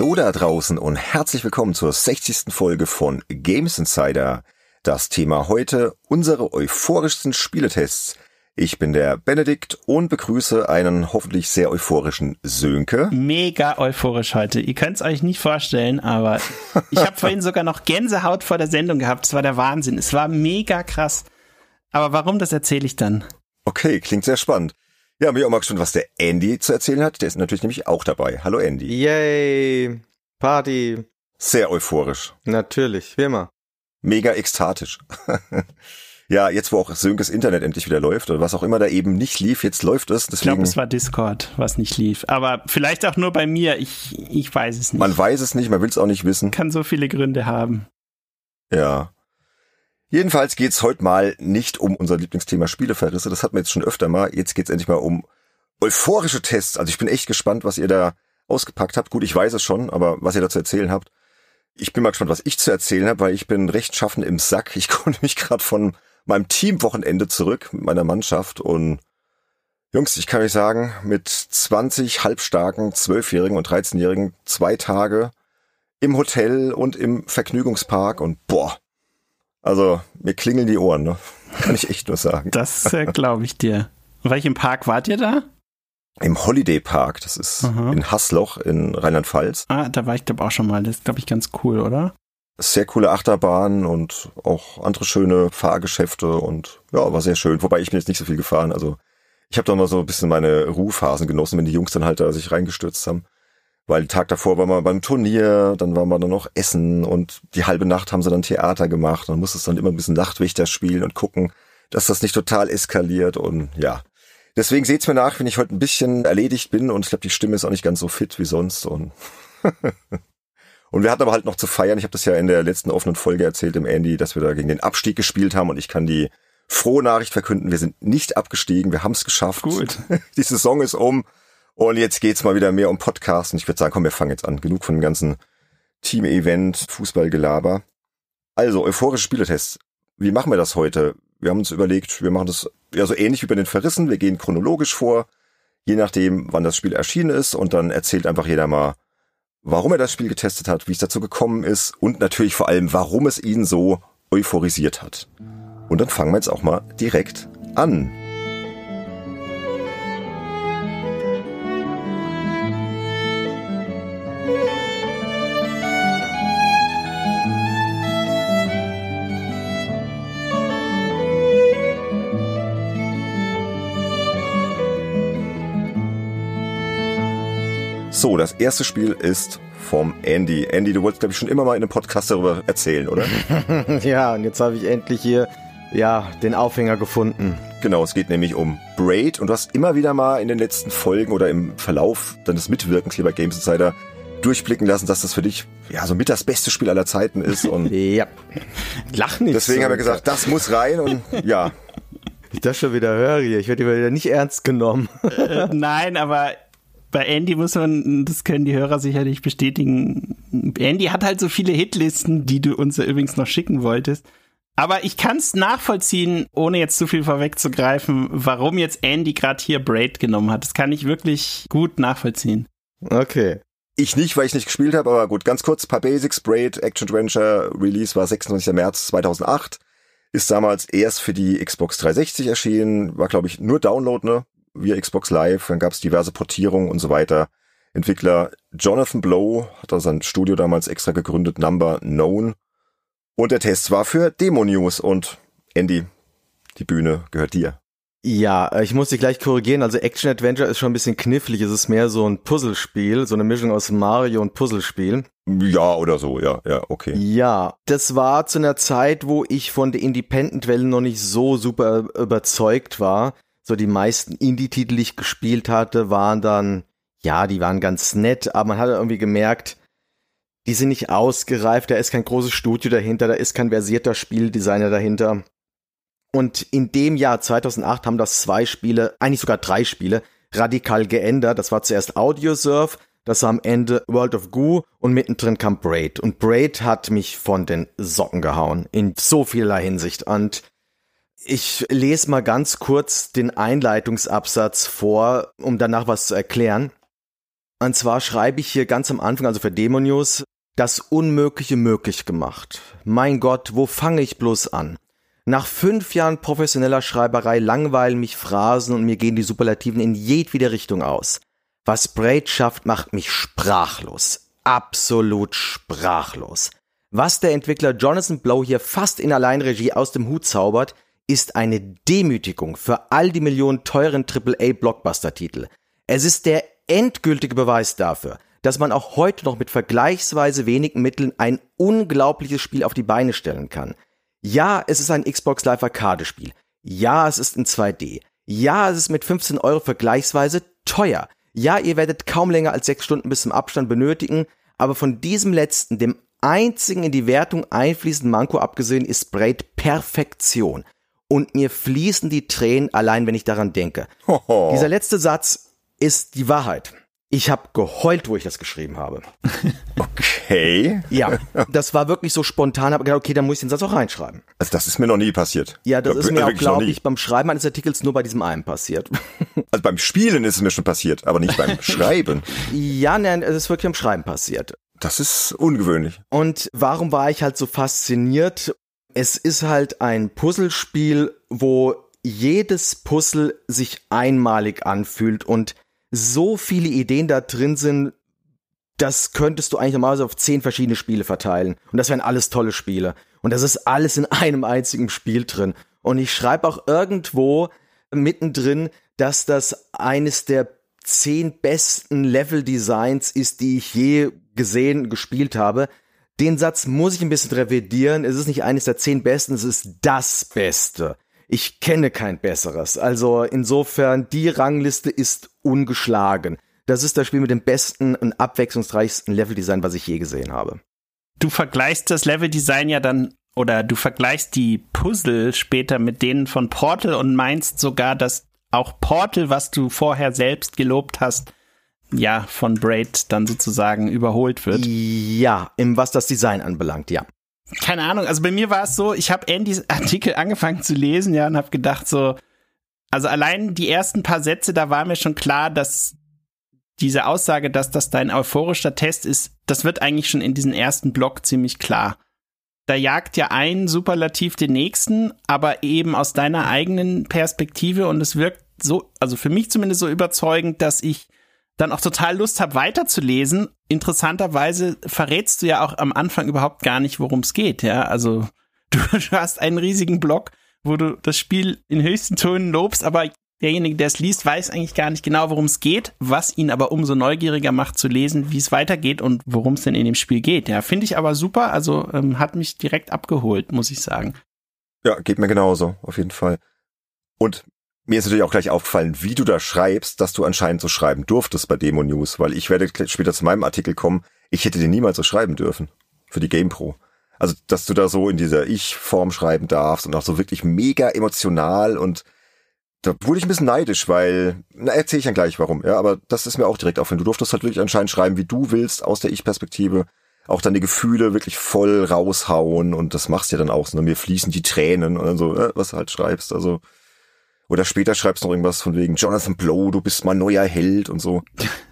Hallo da draußen und herzlich willkommen zur 60. Folge von Games Insider. Das Thema heute unsere euphorischsten Spieletests. Ich bin der Benedikt und begrüße einen hoffentlich sehr euphorischen Sönke. Mega euphorisch heute. Ihr könnt es euch nicht vorstellen, aber ich habe vorhin sogar noch Gänsehaut vor der Sendung gehabt. Es war der Wahnsinn. Es war mega krass. Aber warum, das erzähle ich dann. Okay, klingt sehr spannend. Ja, mir auch mal gespannt, was der Andy zu erzählen hat. Der ist natürlich nämlich auch dabei. Hallo Andy. Yay! Party! Sehr euphorisch. Natürlich, wie immer. Mega ekstatisch. ja, jetzt wo auch Sönkes Internet endlich wieder läuft oder was auch immer da eben nicht lief, jetzt läuft es. Deswegen ich glaube, es war Discord, was nicht lief. Aber vielleicht auch nur bei mir. Ich, ich weiß es nicht. Man weiß es nicht, man will es auch nicht wissen. Kann so viele Gründe haben. Ja. Jedenfalls geht's heute mal nicht um unser Lieblingsthema Spieleverrisse. Das hatten wir jetzt schon öfter mal. Jetzt geht's endlich mal um euphorische Tests. Also ich bin echt gespannt, was ihr da ausgepackt habt. Gut, ich weiß es schon, aber was ihr da zu erzählen habt. Ich bin mal gespannt, was ich zu erzählen habe, weil ich bin recht schaffen im Sack. Ich komme nämlich gerade von meinem Teamwochenende zurück mit meiner Mannschaft und Jungs, ich kann euch sagen, mit 20 halbstarken, 12-Jährigen und 13-Jährigen zwei Tage im Hotel und im Vergnügungspark und boah, also, mir klingeln die Ohren, ne? Kann ich echt nur sagen. Das äh, glaube ich dir. In welchem Park wart ihr da? Im Holiday Park, das ist Aha. in Hassloch in Rheinland-Pfalz. Ah, da war ich glaube auch schon mal. Das ist glaube ich ganz cool, oder? Sehr coole Achterbahnen und auch andere schöne Fahrgeschäfte und ja, war sehr schön. Wobei ich bin jetzt nicht so viel gefahren. Also ich habe da mal so ein bisschen meine Ruhephasen genossen, wenn die Jungs dann halt da sich reingestürzt haben weil Tag davor war man beim Turnier, dann war man dann noch essen und die halbe Nacht haben sie dann Theater gemacht. Man muss es dann immer ein bisschen Nachtwächter spielen und gucken, dass das nicht total eskaliert und ja. Deswegen seht's mir nach, wenn ich heute ein bisschen erledigt bin und ich glaube, die Stimme ist auch nicht ganz so fit wie sonst und Und wir hatten aber halt noch zu feiern. Ich habe das ja in der letzten offenen Folge erzählt im Andy, dass wir da gegen den Abstieg gespielt haben und ich kann die frohe Nachricht verkünden, wir sind nicht abgestiegen, wir haben es geschafft. Gut. Die Saison ist um und jetzt geht's mal wieder mehr um Podcasts. Und ich würde sagen, komm, wir fangen jetzt an. Genug von dem ganzen Team-Event, Fußballgelaber. Also, euphorische Spieletests. Wie machen wir das heute? Wir haben uns überlegt, wir machen das ja so ähnlich wie bei den Verrissen. Wir gehen chronologisch vor, je nachdem, wann das Spiel erschienen ist. Und dann erzählt einfach jeder mal, warum er das Spiel getestet hat, wie es dazu gekommen ist und natürlich vor allem, warum es ihn so euphorisiert hat. Und dann fangen wir jetzt auch mal direkt an. So, das erste Spiel ist vom Andy. Andy, du wolltest, glaube ich, schon immer mal in einem Podcast darüber erzählen, oder? ja, und jetzt habe ich endlich hier ja, den Aufhänger gefunden. Genau, es geht nämlich um Braid und du hast immer wieder mal in den letzten Folgen oder im Verlauf deines Mitwirkens hier bei Games Insider durchblicken lassen, dass das für dich ja so mit das beste Spiel aller Zeiten ist und ja. Lach nicht. Deswegen so. haben wir gesagt, das muss rein und ja. Ich das schon wieder höre hier, ich werde wieder nicht ernst genommen. Äh, nein, aber bei Andy muss man, das können die Hörer sicherlich bestätigen. Andy hat halt so viele Hitlisten, die du uns ja übrigens noch schicken wolltest. Aber ich kann es nachvollziehen, ohne jetzt zu viel vorwegzugreifen, warum jetzt Andy gerade hier Braid genommen hat. Das kann ich wirklich gut nachvollziehen. Okay. Ich nicht, weil ich nicht gespielt habe, aber gut, ganz kurz, paar Basics. Braid Action Adventure Release war 26. März 2008. Ist damals erst für die Xbox 360 erschienen, war glaube ich nur Download, ne? Via Xbox Live, dann gab es diverse Portierungen und so weiter. Entwickler Jonathan Blow hat da sein Studio damals extra gegründet, Number Known. Und der Test war für Demo News und Andy, die Bühne gehört dir. Ja, ich muss dich gleich korrigieren. Also Action Adventure ist schon ein bisschen knifflig. Es ist mehr so ein Puzzlespiel, so eine Mischung aus Mario und Puzzlespiel. Ja, oder so, ja, ja, okay. Ja, das war zu einer Zeit, wo ich von der Independent-Welle noch nicht so super überzeugt war so die meisten Indie-Titel, die ich gespielt hatte, waren dann, ja, die waren ganz nett, aber man hat irgendwie gemerkt, die sind nicht ausgereift, da ist kein großes Studio dahinter, da ist kein versierter Spieldesigner dahinter. Und in dem Jahr 2008 haben das zwei Spiele, eigentlich sogar drei Spiele, radikal geändert. Das war zuerst Audiosurf, das war am Ende World of Goo und mittendrin kam Braid. Und Braid hat mich von den Socken gehauen, in so vieler Hinsicht. Und ich lese mal ganz kurz den Einleitungsabsatz vor, um danach was zu erklären. Und zwar schreibe ich hier ganz am Anfang, also für Demo News, das Unmögliche möglich gemacht. Mein Gott, wo fange ich bloß an? Nach fünf Jahren professioneller Schreiberei langweilen mich Phrasen und mir gehen die Superlativen in jedwede Richtung aus. Was Braid schafft, macht mich sprachlos. Absolut sprachlos. Was der Entwickler Jonathan Blow hier fast in Alleinregie aus dem Hut zaubert, ist eine Demütigung für all die Millionen teuren AAA-Blockbuster-Titel. Es ist der endgültige Beweis dafür, dass man auch heute noch mit vergleichsweise wenigen Mitteln ein unglaubliches Spiel auf die Beine stellen kann. Ja, es ist ein Xbox Live Arcade Spiel. Ja, es ist in 2D. Ja, es ist mit 15 Euro vergleichsweise teuer. Ja, ihr werdet kaum länger als sechs Stunden bis zum Abstand benötigen, aber von diesem letzten, dem einzigen in die Wertung einfließenden Manko abgesehen, ist Braid Perfektion. Und mir fließen die Tränen allein, wenn ich daran denke. Hoho. Dieser letzte Satz ist die Wahrheit. Ich habe geheult, wo ich das geschrieben habe. Okay. Ja, das war wirklich so spontan, aber gedacht, okay, dann muss ich den Satz auch reinschreiben. Also das ist mir noch nie passiert. Ja, das ist mir auch, glaube ich, beim Schreiben eines Artikels nur bei diesem einen passiert. Also beim Spielen ist es mir schon passiert, aber nicht beim Schreiben. ja, nein, es ist wirklich am Schreiben passiert. Das ist ungewöhnlich. Und warum war ich halt so fasziniert? Es ist halt ein Puzzlespiel, wo jedes Puzzle sich einmalig anfühlt und so viele Ideen da drin sind, das könntest du eigentlich normalerweise auf zehn verschiedene Spiele verteilen. Und das wären alles tolle Spiele. Und das ist alles in einem einzigen Spiel drin. Und ich schreibe auch irgendwo mittendrin, dass das eines der zehn besten Level-Designs ist, die ich je gesehen, gespielt habe. Den Satz muss ich ein bisschen revidieren. Es ist nicht eines der zehn besten, es ist das Beste. Ich kenne kein besseres. Also insofern, die Rangliste ist ungeschlagen. Das ist das Spiel mit dem besten und abwechslungsreichsten Leveldesign, was ich je gesehen habe. Du vergleichst das Leveldesign ja dann oder du vergleichst die Puzzle später mit denen von Portal und meinst sogar, dass auch Portal, was du vorher selbst gelobt hast, ja, von Braid dann sozusagen überholt wird. Ja, im was das Design anbelangt, ja. Keine Ahnung, also bei mir war es so, ich habe Andys Artikel angefangen zu lesen, ja, und habe gedacht so, also allein die ersten paar Sätze, da war mir schon klar, dass diese Aussage, dass das dein euphorischer Test ist, das wird eigentlich schon in diesem ersten Block ziemlich klar. Da jagt ja ein Superlativ den nächsten, aber eben aus deiner eigenen Perspektive und es wirkt so, also für mich zumindest so überzeugend, dass ich dann auch total Lust habe, weiterzulesen. Interessanterweise verrätst du ja auch am Anfang überhaupt gar nicht, worum es geht, ja. Also du hast einen riesigen Block, wo du das Spiel in höchsten Tönen lobst, aber derjenige, der es liest, weiß eigentlich gar nicht genau, worum es geht, was ihn aber umso neugieriger macht zu lesen, wie es weitergeht und worum es denn in dem Spiel geht. Ja, finde ich aber super, also ähm, hat mich direkt abgeholt, muss ich sagen. Ja, geht mir genauso, auf jeden Fall. Und mir ist natürlich auch gleich aufgefallen, wie du da schreibst, dass du anscheinend so schreiben durftest bei Demo News, weil ich werde später zu meinem Artikel kommen, ich hätte den niemals so schreiben dürfen. Für die GamePro. Also, dass du da so in dieser Ich-Form schreiben darfst und auch so wirklich mega emotional und da wurde ich ein bisschen neidisch, weil, na, erzähle ich dann gleich warum, ja, aber das ist mir auch direkt aufgefallen. Du durftest halt wirklich anscheinend schreiben, wie du willst, aus der Ich-Perspektive, auch die Gefühle wirklich voll raushauen und das machst du ja dann auch so, mir fließen die Tränen und dann so, äh, was du halt schreibst, also, oder später schreibst du noch irgendwas von wegen Jonathan Blow, du bist mein neuer Held und so.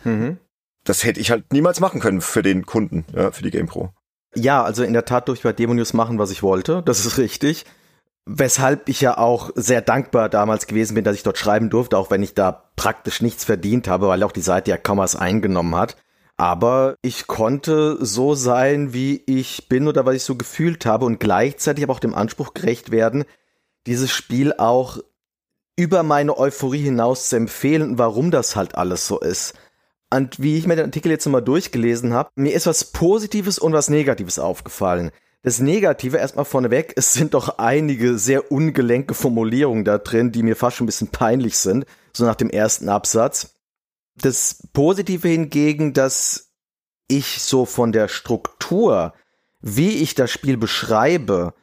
Mhm. Das hätte ich halt niemals machen können für den Kunden, ja, für die GamePro. Ja, also in der Tat durfte ich bei Demo News machen, was ich wollte. Das ist richtig. Weshalb ich ja auch sehr dankbar damals gewesen bin, dass ich dort schreiben durfte, auch wenn ich da praktisch nichts verdient habe, weil auch die Seite ja kaum was eingenommen hat. Aber ich konnte so sein, wie ich bin oder was ich so gefühlt habe und gleichzeitig aber auch dem Anspruch gerecht werden, dieses Spiel auch über meine Euphorie hinaus zu empfehlen, warum das halt alles so ist. Und wie ich mir den Artikel jetzt nochmal durchgelesen habe, mir ist was Positives und was Negatives aufgefallen. Das Negative erstmal vorneweg, es sind doch einige sehr ungelenke Formulierungen da drin, die mir fast schon ein bisschen peinlich sind, so nach dem ersten Absatz. Das Positive hingegen, dass ich so von der Struktur, wie ich das Spiel beschreibe,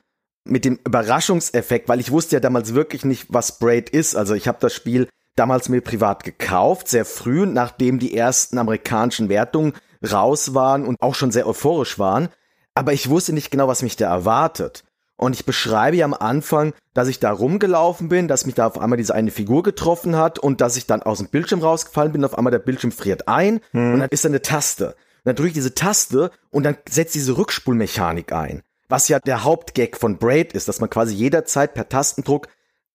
mit dem Überraschungseffekt, weil ich wusste ja damals wirklich nicht, was Braid ist. Also ich habe das Spiel damals mir privat gekauft, sehr früh, nachdem die ersten amerikanischen Wertungen raus waren und auch schon sehr euphorisch waren. Aber ich wusste nicht genau, was mich da erwartet. Und ich beschreibe ja am Anfang, dass ich da rumgelaufen bin, dass mich da auf einmal diese eine Figur getroffen hat und dass ich dann aus dem Bildschirm rausgefallen bin. Auf einmal der Bildschirm friert ein hm. und dann ist da eine Taste. Und dann drücke ich diese Taste und dann setzt diese Rückspulmechanik ein. Was ja der Hauptgag von Braid ist, dass man quasi jederzeit per Tastendruck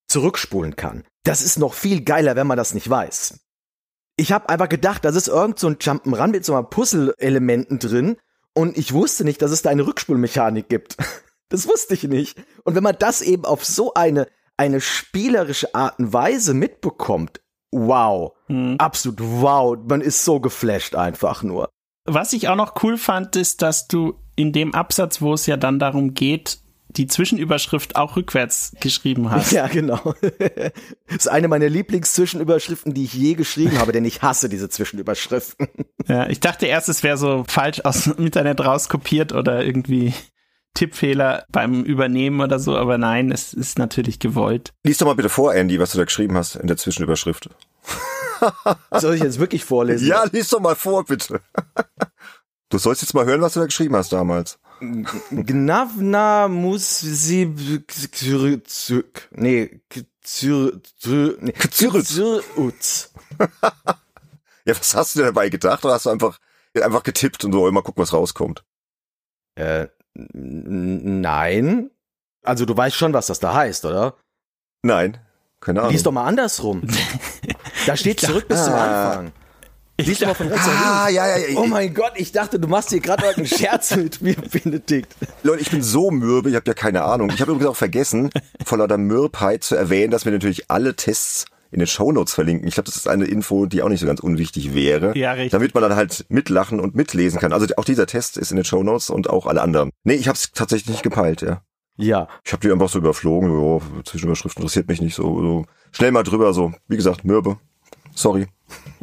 zurückspulen kann. Das ist noch viel geiler, wenn man das nicht weiß. Ich habe einfach gedacht, das ist irgend so ein Jump'n'Run mit so einem Puzzle-Elementen drin und ich wusste nicht, dass es da eine Rückspulmechanik gibt. Das wusste ich nicht. Und wenn man das eben auf so eine, eine spielerische Art und Weise mitbekommt, wow. Hm. Absolut wow. Man ist so geflasht einfach nur. Was ich auch noch cool fand, ist, dass du in dem Absatz, wo es ja dann darum geht, die Zwischenüberschrift auch rückwärts geschrieben hast. Ja, genau. das ist eine meiner Lieblingszwischenüberschriften, die ich je geschrieben habe, denn ich hasse diese Zwischenüberschriften. Ja, ich dachte erst, es wäre so falsch aus dem Internet rauskopiert oder irgendwie Tippfehler beim Übernehmen oder so, aber nein, es ist natürlich gewollt. Lies doch mal bitte vor, Andy, was du da geschrieben hast in der Zwischenüberschrift. Soll ich jetzt wirklich vorlesen? Ja, lies doch mal vor, bitte. Du sollst jetzt mal hören, was du da geschrieben hast damals. Gnavna muss sie nee Ja, was hast du denn dabei gedacht? Oder hast du einfach einfach getippt und so immer gucken, was rauskommt? Äh, nein. Also du weißt schon, was das da heißt, oder? Nein, keine Ahnung. Lies doch mal andersrum. da steht zurück bis zum ah. Anfang. Du mal von rechts ah, ja, ja, ja. Oh mein Gott, ich dachte, du machst hier gerade einen Scherz mit mir, Benedikt. Leute, ich bin so mürbe, ich habe ja keine Ahnung. Ich habe übrigens auch vergessen, vor lauter Mürbheit zu erwähnen, dass wir natürlich alle Tests in den Shownotes verlinken. Ich glaube, das ist eine Info, die auch nicht so ganz unwichtig wäre. Ja, richtig. Damit man dann halt mitlachen und mitlesen kann. Also auch dieser Test ist in den Shownotes und auch alle anderen. Nee, ich habe es tatsächlich nicht gepeilt, ja. Ja. Ich habe die einfach so überflogen. So, Zwischenüberschriften interessiert mich nicht so, so. Schnell mal drüber, so. Wie gesagt, mürbe. Sorry.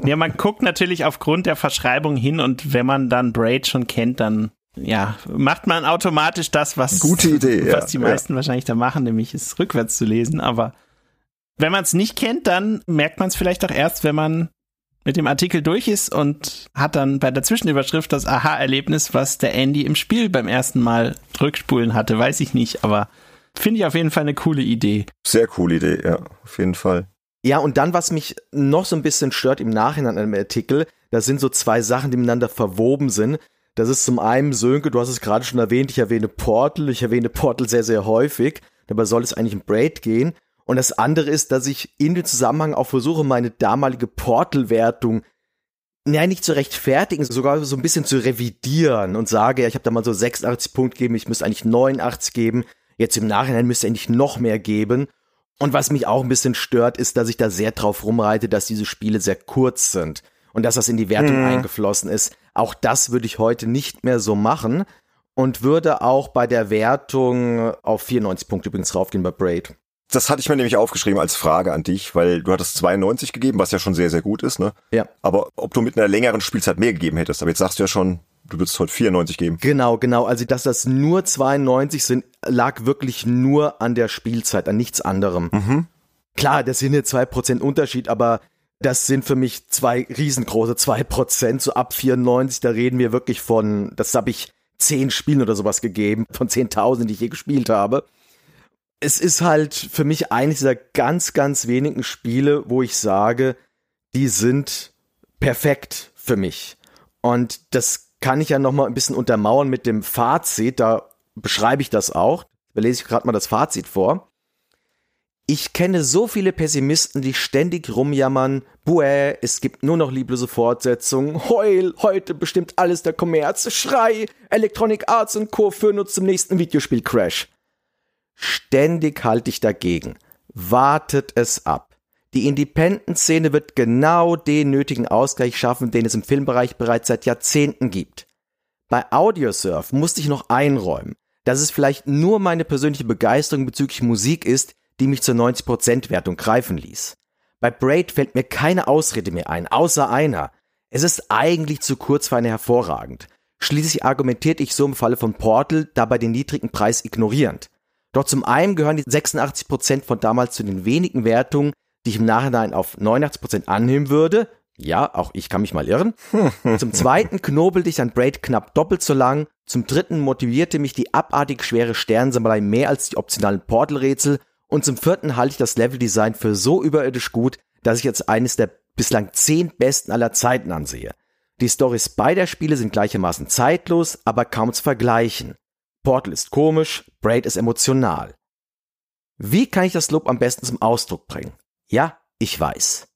Ja, man guckt natürlich aufgrund der Verschreibung hin und wenn man dann Braid schon kennt, dann ja, macht man automatisch das, was, Gute Idee, was die meisten ja. wahrscheinlich da machen, nämlich es rückwärts zu lesen. Aber wenn man es nicht kennt, dann merkt man es vielleicht auch erst, wenn man mit dem Artikel durch ist und hat dann bei der Zwischenüberschrift das Aha-Erlebnis, was der Andy im Spiel beim ersten Mal rückspulen hatte, weiß ich nicht, aber finde ich auf jeden Fall eine coole Idee. Sehr coole Idee, ja, auf jeden Fall. Ja, und dann, was mich noch so ein bisschen stört im Nachhinein an dem Artikel, da sind so zwei Sachen, die miteinander verwoben sind. Das ist zum einen, Sönke, du hast es gerade schon erwähnt, ich erwähne Portal, ich erwähne Portal sehr, sehr häufig. Dabei soll es eigentlich um Braid gehen. Und das andere ist, dass ich in dem Zusammenhang auch versuche, meine damalige Portal-Wertung ja, nicht zu rechtfertigen, sogar so ein bisschen zu revidieren und sage, ja, ich habe da mal so 86 Punkte gegeben, ich müsste eigentlich 89 geben. Jetzt im Nachhinein müsste eigentlich noch mehr geben. Und was mich auch ein bisschen stört, ist, dass ich da sehr drauf rumreite, dass diese Spiele sehr kurz sind und dass das in die Wertung mhm. eingeflossen ist. Auch das würde ich heute nicht mehr so machen und würde auch bei der Wertung auf 94 Punkte übrigens raufgehen bei Braid. Das hatte ich mir nämlich aufgeschrieben als Frage an dich, weil du hattest 92 gegeben, was ja schon sehr, sehr gut ist, ne? Ja. Aber ob du mit einer längeren Spielzeit mehr gegeben hättest, aber jetzt sagst du ja schon, du würdest heute 94 geben. Genau, genau. Also, dass das nur 92 sind, lag wirklich nur an der Spielzeit, an nichts anderem. Mhm. Klar, das sind jetzt zwei Prozent Unterschied, aber das sind für mich zwei riesengroße zwei Prozent. So ab 94, da reden wir wirklich von, das habe ich zehn Spielen oder sowas gegeben, von 10.000, die ich je gespielt habe. Es ist halt für mich eines dieser ganz, ganz wenigen Spiele, wo ich sage, die sind perfekt für mich. Und das kann ich ja noch mal ein bisschen untermauern mit dem Fazit. Da beschreibe ich das auch. Da lese ich gerade mal das Fazit vor. Ich kenne so viele Pessimisten, die ständig rumjammern, buä, es gibt nur noch lieblose Fortsetzungen, heul, heute bestimmt alles der Kommerz, Schrei, Electronic Arts und Co. führen uns zum nächsten Videospiel-Crash. Ständig halte ich dagegen. Wartet es ab. Die Independent-Szene wird genau den nötigen Ausgleich schaffen, den es im Filmbereich bereits seit Jahrzehnten gibt. Bei Audiosurf musste ich noch einräumen, dass es vielleicht nur meine persönliche Begeisterung bezüglich Musik ist, die mich zur 90%-Wertung greifen ließ. Bei Braid fällt mir keine Ausrede mehr ein, außer einer. Es ist eigentlich zu kurz für eine hervorragend. Schließlich argumentierte ich so im Falle von Portal dabei den niedrigen Preis ignorierend. Doch zum einen gehören die 86% von damals zu den wenigen Wertungen, die ich im Nachhinein auf 89% annehmen würde, Ja, auch ich kann mich mal irren. Zum zweiten knobelte ich an Braid knapp doppelt so lang. Zum dritten motivierte mich die abartig schwere Sternsammelei mehr als die optionalen Portal-Rätsel. Und zum vierten halte ich das Leveldesign für so überirdisch gut, dass ich jetzt eines der bislang zehn besten aller Zeiten ansehe. Die Storys beider Spiele sind gleichermaßen zeitlos, aber kaum zu vergleichen. Portal ist komisch, Braid ist emotional. Wie kann ich das Lob am besten zum Ausdruck bringen? Ja, ich weiß.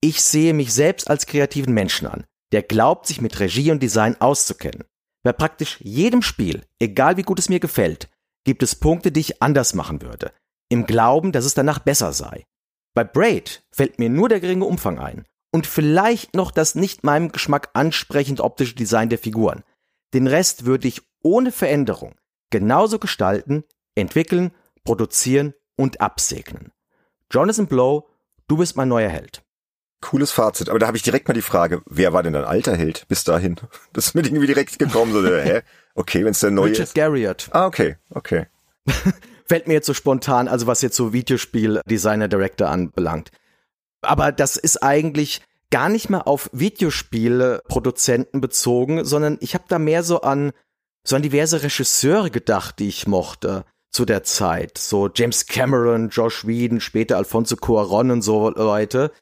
Ich sehe mich selbst als kreativen Menschen an, der glaubt, sich mit Regie und Design auszukennen. Bei praktisch jedem Spiel, egal wie gut es mir gefällt, gibt es Punkte, die ich anders machen würde, im Glauben, dass es danach besser sei. Bei Braid fällt mir nur der geringe Umfang ein und vielleicht noch das nicht meinem Geschmack ansprechend optische Design der Figuren. Den Rest würde ich ohne Veränderung genauso gestalten, entwickeln, produzieren und absegnen. Jonathan Blow, du bist mein neuer Held. Cooles Fazit. Aber da habe ich direkt mal die Frage, wer war denn dein alter Held bis dahin? Das ist mir irgendwie direkt gekommen. So, hä? Okay, wenn es der neue Richard ist. Garriott. Ah, okay, okay. Fällt mir jetzt so spontan, also was jetzt so Videospiel-Designer, Director anbelangt. Aber das ist eigentlich gar nicht mehr auf Videospiele-Produzenten bezogen, sondern ich habe da mehr so an so an diverse Regisseure gedacht, die ich mochte zu der Zeit. So James Cameron, Josh Whedon, später Alfonso Cuarón und so Leute,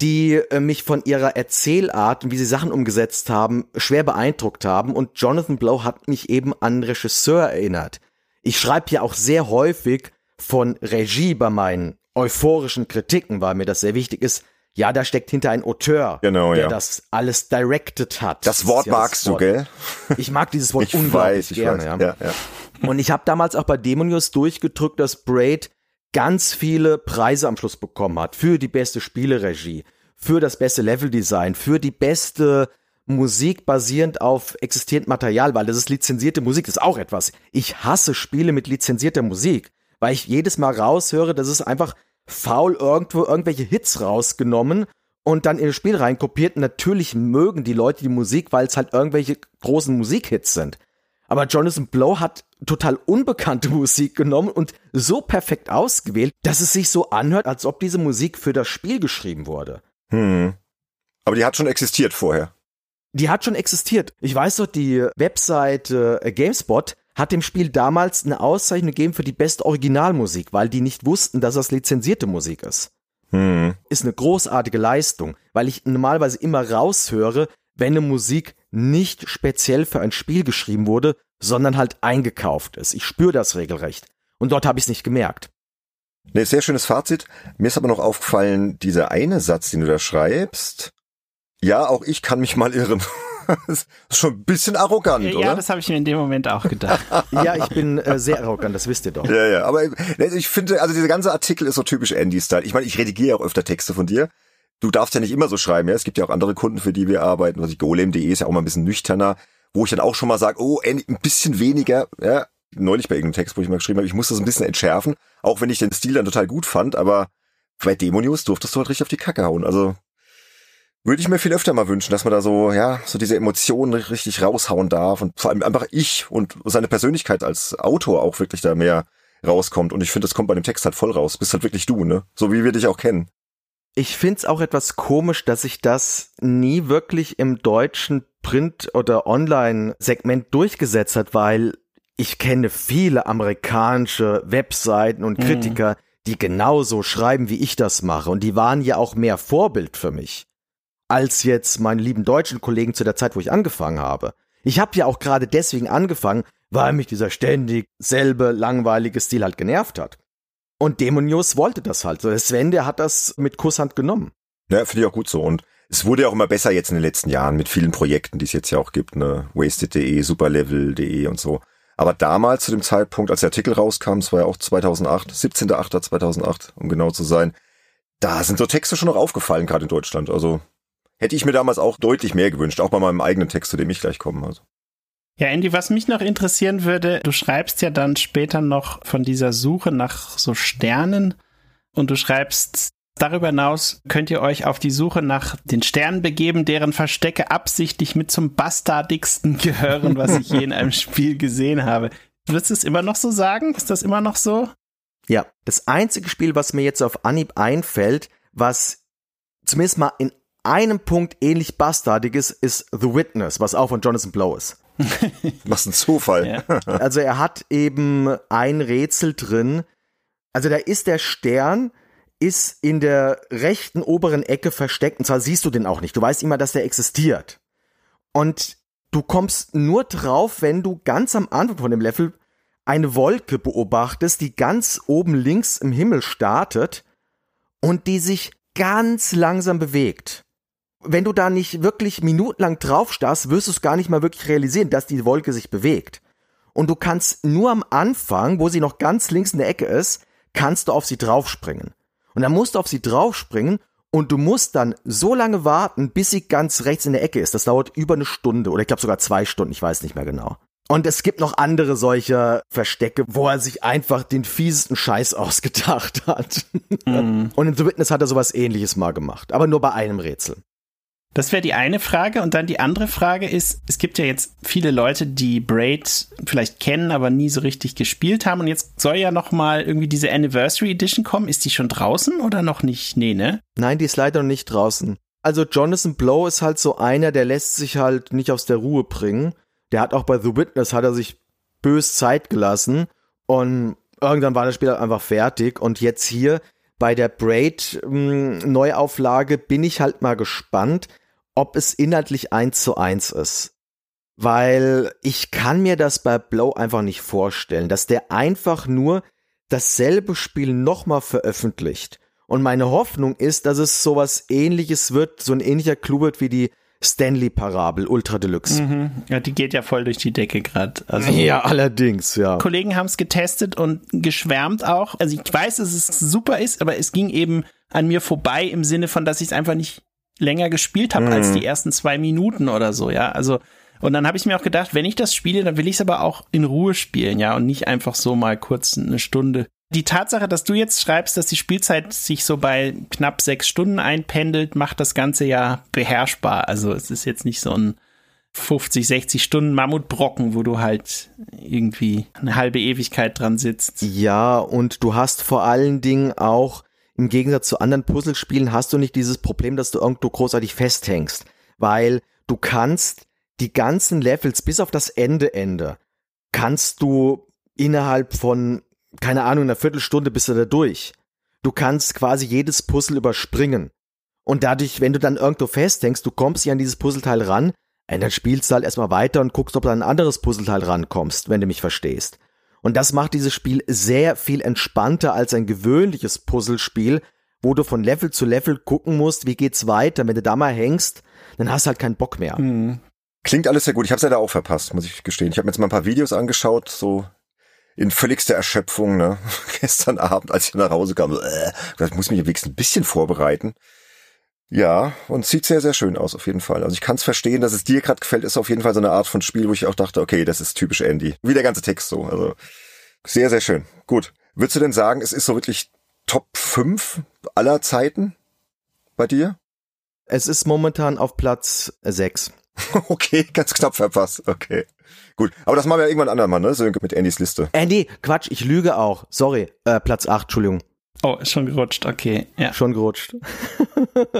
die äh, mich von ihrer Erzählart und wie sie Sachen umgesetzt haben, schwer beeindruckt haben. Und Jonathan Blow hat mich eben an Regisseur erinnert. Ich schreibe ja auch sehr häufig von Regie bei meinen euphorischen Kritiken, weil mir das sehr wichtig ist. Ja, da steckt hinter ein Auteur, Genau, der ja. das alles directed hat. Das Wort ja magst du, Wort. gell? Ich mag dieses Wort Ich unglaublich weiß, ich gerne. weiß. Ja. Ja. Und ich habe damals auch bei Demonius durchgedrückt, dass Braid ganz viele Preise am Schluss bekommen hat für die beste Spieleregie, für das beste Leveldesign, für die beste Musik basierend auf existierendem Material, weil das ist lizenzierte Musik, das ist auch etwas. Ich hasse Spiele mit lizenzierter Musik, weil ich jedes Mal raushöre, das ist einfach faul irgendwo irgendwelche Hits rausgenommen und dann in das Spiel reinkopiert. Natürlich mögen die Leute die Musik, weil es halt irgendwelche großen Musikhits sind. Aber Jonathan Blow hat total unbekannte Musik genommen und so perfekt ausgewählt, dass es sich so anhört, als ob diese Musik für das Spiel geschrieben wurde. Hm. Aber die hat schon existiert vorher. Die hat schon existiert. Ich weiß doch, die Webseite äh, GameSpot hat dem Spiel damals eine Auszeichnung gegeben für die beste Originalmusik, weil die nicht wussten, dass das lizenzierte Musik ist. Hm. Ist eine großartige Leistung, weil ich normalerweise immer raushöre, wenn eine Musik nicht speziell für ein Spiel geschrieben wurde, sondern halt eingekauft ist. Ich spüre das regelrecht. Und dort habe ich es nicht gemerkt. Ne, sehr schönes Fazit. Mir ist aber noch aufgefallen, dieser eine Satz, den du da schreibst. Ja, auch ich kann mich mal irren. das ist schon ein bisschen arrogant, Ja, oder? das habe ich mir in dem Moment auch gedacht. Ja, ich bin äh, sehr arrogant, das wisst ihr doch. Ja, ja, aber ne, ich finde, also dieser ganze Artikel ist so typisch Andy-Style. Ich meine, ich redigiere auch öfter Texte von dir. Du darfst ja nicht immer so schreiben, ja. Es gibt ja auch andere Kunden, für die wir arbeiten. Was ich, golem.de ist ja auch mal ein bisschen nüchterner, wo ich dann auch schon mal sage, oh, Andy, ein bisschen weniger, ja. Neulich bei irgendeinem Text, wo ich mal geschrieben habe, ich muss das ein bisschen entschärfen, auch wenn ich den Stil dann total gut fand, aber bei Demo-News durftest du halt richtig auf die Kacke hauen. Also würde ich mir viel öfter mal wünschen, dass man da so, ja, so diese Emotionen richtig raushauen darf und vor allem einfach ich und seine Persönlichkeit als Autor auch wirklich da mehr rauskommt. Und ich finde, das kommt bei dem Text halt voll raus. Bist halt wirklich du, ne? So wie wir dich auch kennen. Ich find's auch etwas komisch, dass sich das nie wirklich im deutschen Print- oder Online-Segment durchgesetzt hat, weil ich kenne viele amerikanische Webseiten und Mhm. Kritiker, die genauso schreiben, wie ich das mache. Und die waren ja auch mehr Vorbild für mich, als jetzt meine lieben deutschen Kollegen zu der Zeit, wo ich angefangen habe. Ich habe ja auch gerade deswegen angefangen, weil mich dieser ständig selbe langweilige Stil halt genervt hat. Und Demonius wollte das halt. So, Sven, der hat das mit Kusshand genommen. Ja, finde ich auch gut so. Und es wurde ja auch immer besser jetzt in den letzten Jahren mit vielen Projekten, die es jetzt ja auch gibt, ne? Wasted.de, Superlevel.de und so. Aber damals zu dem Zeitpunkt, als der Artikel rauskam, es war ja auch 2008, 17.08.2008, um genau zu sein, da sind so Texte schon noch aufgefallen, gerade in Deutschland. Also hätte ich mir damals auch deutlich mehr gewünscht, auch bei meinem eigenen Text, zu dem ich gleich komme. Also. Ja, Andy, was mich noch interessieren würde, du schreibst ja dann später noch von dieser Suche nach so Sternen und du schreibst, darüber hinaus könnt ihr euch auf die Suche nach den Sternen begeben, deren Verstecke absichtlich mit zum bastardigsten gehören, was ich je in einem Spiel gesehen habe. Würdest du es immer noch so sagen? Ist das immer noch so? Ja, das einzige Spiel, was mir jetzt auf Anhieb einfällt, was zumindest mal in einem Punkt ähnlich bastardig ist, ist The Witness, was auch von Jonathan Blow ist. Was ein Zufall. Ja. Also er hat eben ein Rätsel drin. Also da ist der Stern, ist in der rechten oberen Ecke versteckt und zwar siehst du den auch nicht. Du weißt immer, dass der existiert. Und du kommst nur drauf, wenn du ganz am Anfang von dem Level eine Wolke beobachtest, die ganz oben links im Himmel startet und die sich ganz langsam bewegt. Wenn du da nicht wirklich minutenlang drauf starrst, wirst du es gar nicht mal wirklich realisieren, dass die Wolke sich bewegt. Und du kannst nur am Anfang, wo sie noch ganz links in der Ecke ist, kannst du auf sie draufspringen. Und dann musst du auf sie draufspringen und du musst dann so lange warten, bis sie ganz rechts in der Ecke ist. Das dauert über eine Stunde oder ich glaube sogar zwei Stunden, ich weiß nicht mehr genau. Und es gibt noch andere solche Verstecke, wo er sich einfach den fiesesten Scheiß ausgedacht hat. Mhm. Und in The Witness hat er sowas ähnliches mal gemacht, aber nur bei einem Rätsel. Das wäre die eine Frage. Und dann die andere Frage ist, es gibt ja jetzt viele Leute, die Braid vielleicht kennen, aber nie so richtig gespielt haben. Und jetzt soll ja noch mal irgendwie diese Anniversary Edition kommen. Ist die schon draußen oder noch nicht? Nee, ne? Nein, die ist leider noch nicht draußen. Also Jonathan Blow ist halt so einer, der lässt sich halt nicht aus der Ruhe bringen. Der hat auch bei The Witness hat er sich bös Zeit gelassen und irgendwann war das Spiel halt einfach fertig und jetzt hier bei der Braid mh, Neuauflage bin ich halt mal gespannt, ob es inhaltlich eins zu eins ist. Weil ich kann mir das bei Blow einfach nicht vorstellen, dass der einfach nur dasselbe Spiel nochmal veröffentlicht. Und meine Hoffnung ist, dass es sowas ähnliches wird, so ein ähnlicher Clou wird wie die Stanley-Parabel Ultra Deluxe. Mhm. Ja, die geht ja voll durch die Decke gerade. Also Ja, allerdings, ja. Kollegen haben es getestet und geschwärmt auch. Also ich weiß, dass es super ist, aber es ging eben an mir vorbei im Sinne von, dass ich es einfach nicht länger gespielt habe als die ersten zwei Minuten oder so, ja. Also und dann habe ich mir auch gedacht, wenn ich das spiele, dann will ich es aber auch in Ruhe spielen, ja, und nicht einfach so mal kurz eine Stunde. Die Tatsache, dass du jetzt schreibst, dass die Spielzeit sich so bei knapp sechs Stunden einpendelt, macht das Ganze ja beherrschbar. Also es ist jetzt nicht so ein 50, 60 Stunden Mammutbrocken, wo du halt irgendwie eine halbe Ewigkeit dran sitzt. Ja, und du hast vor allen Dingen auch, im Gegensatz zu anderen Puzzlespielen, hast du nicht dieses Problem, dass du irgendwo großartig festhängst. Weil du kannst die ganzen Levels bis auf das Ende, Ende, kannst du innerhalb von, keine Ahnung, einer Viertelstunde bist du da durch. Du kannst quasi jedes Puzzle überspringen. Und dadurch, wenn du dann irgendwo festhängst, du kommst ja an dieses Puzzleteil ran, und dann spielst du halt erstmal weiter und guckst, ob du an ein anderes Puzzleteil rankommst, wenn du mich verstehst. Und das macht dieses Spiel sehr viel entspannter als ein gewöhnliches Puzzlespiel, wo du von Level zu Level gucken musst, wie geht's weiter. Wenn du da mal hängst, dann hast du halt keinen Bock mehr. Klingt alles sehr gut. Ich habe es leider auch verpasst, muss ich gestehen. Ich habe mir jetzt mal ein paar Videos angeschaut, so in völligster Erschöpfung, ne? Gestern Abend, als ich nach Hause kam, so, äh, ich muss mich wenigstens ein bisschen vorbereiten. Ja, und sieht sehr, sehr schön aus, auf jeden Fall. Also ich kann es verstehen, dass es dir gerade gefällt, ist auf jeden Fall so eine Art von Spiel, wo ich auch dachte, okay, das ist typisch Andy. Wie der ganze Text so. Also sehr, sehr schön. Gut. Würdest du denn sagen, es ist so wirklich Top 5 aller Zeiten bei dir? Es ist momentan auf Platz 6. Okay, ganz knapp verpasst. Okay. Gut. Aber das machen wir ja irgendwann andermal, ne? So mit Andys Liste. Nee, Quatsch, ich lüge auch. Sorry, äh, Platz 8, Entschuldigung. Oh, ist schon gerutscht, okay. Ja. Schon gerutscht.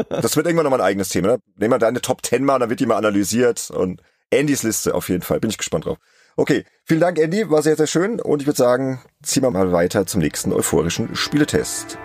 Das wird irgendwann nochmal ein eigenes Thema. Ne? Nehmen wir deine Top 10 mal und dann wird die mal analysiert. Und Andys Liste auf jeden Fall. Bin ich gespannt drauf. Okay, vielen Dank, Andy. War sehr, sehr schön. Und ich würde sagen, ziehen wir mal weiter zum nächsten euphorischen Spieletest.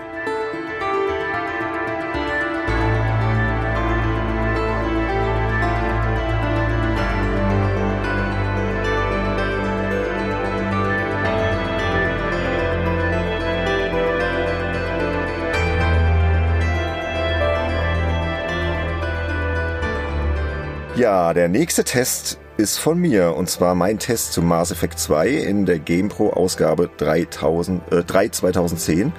Ja, der nächste Test ist von mir und zwar mein Test zu Mass Effect 2 in der GamePro Ausgabe 3000, äh, 3 2010.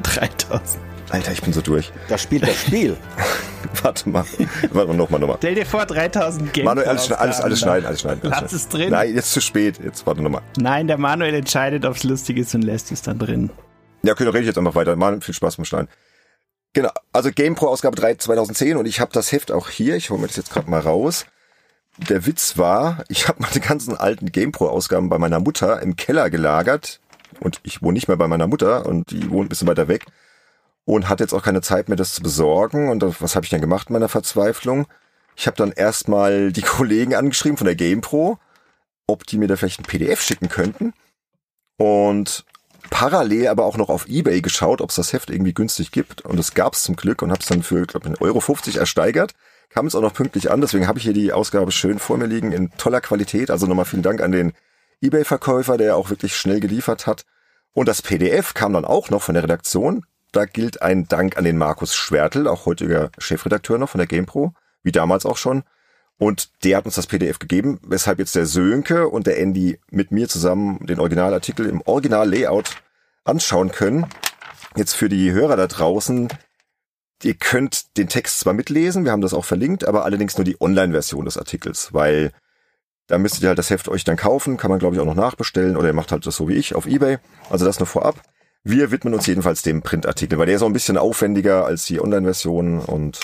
3000. Alter, ich bin so durch. Das spielt das Spiel. Warte mal. Warte mal, nochmal, nochmal. Stell dir vor, 3000 Game Manuel, alles, alles, alles schneiden, alles schneiden. Alles Lass schneiden. es drin. Nein, jetzt zu spät. Jetzt warte nochmal. Nein, der Manuel entscheidet, ob es lustig ist und lässt es dann drin. Ja, okay, dann rede ich jetzt einfach weiter. Mal viel Spaß beim Schneiden. Genau, also GamePro Ausgabe 3 2010 und ich habe das Heft auch hier. Ich hole mir das jetzt gerade mal raus. Der Witz war, ich habe meine ganzen alten GamePro Ausgaben bei meiner Mutter im Keller gelagert und ich wohne nicht mehr bei meiner Mutter und die wohnt ein bisschen weiter weg. und hatte jetzt auch keine Zeit mehr, das zu besorgen. Und was habe ich dann gemacht in meiner Verzweiflung? Ich habe dann erstmal die Kollegen angeschrieben von der GamePro, ob die mir da vielleicht ein PDF schicken könnten. Und parallel aber auch noch auf Ebay geschaut, ob es das Heft irgendwie günstig gibt. Und es gab es zum Glück und habe es dann für, glaube ich, 1,50 Euro 50 ersteigert. Kam es auch noch pünktlich an, deswegen habe ich hier die Ausgabe schön vor mir liegen in toller Qualität. Also nochmal vielen Dank an den Ebay-Verkäufer, der auch wirklich schnell geliefert hat. Und das PDF kam dann auch noch von der Redaktion. Da gilt ein Dank an den Markus Schwertel, auch heutiger Chefredakteur noch von der GamePro, wie damals auch schon. Und der hat uns das PDF gegeben, weshalb jetzt der Sönke und der Andy mit mir zusammen den Originalartikel im Original-Layout anschauen können. Jetzt für die Hörer da draußen, ihr könnt den Text zwar mitlesen, wir haben das auch verlinkt, aber allerdings nur die Online-Version des Artikels, weil da müsstet ihr halt das Heft euch dann kaufen, kann man glaube ich auch noch nachbestellen oder ihr macht halt das so wie ich auf Ebay. Also das nur vorab. Wir widmen uns jedenfalls dem Printartikel, weil der ist auch ein bisschen aufwendiger als die Online-Version und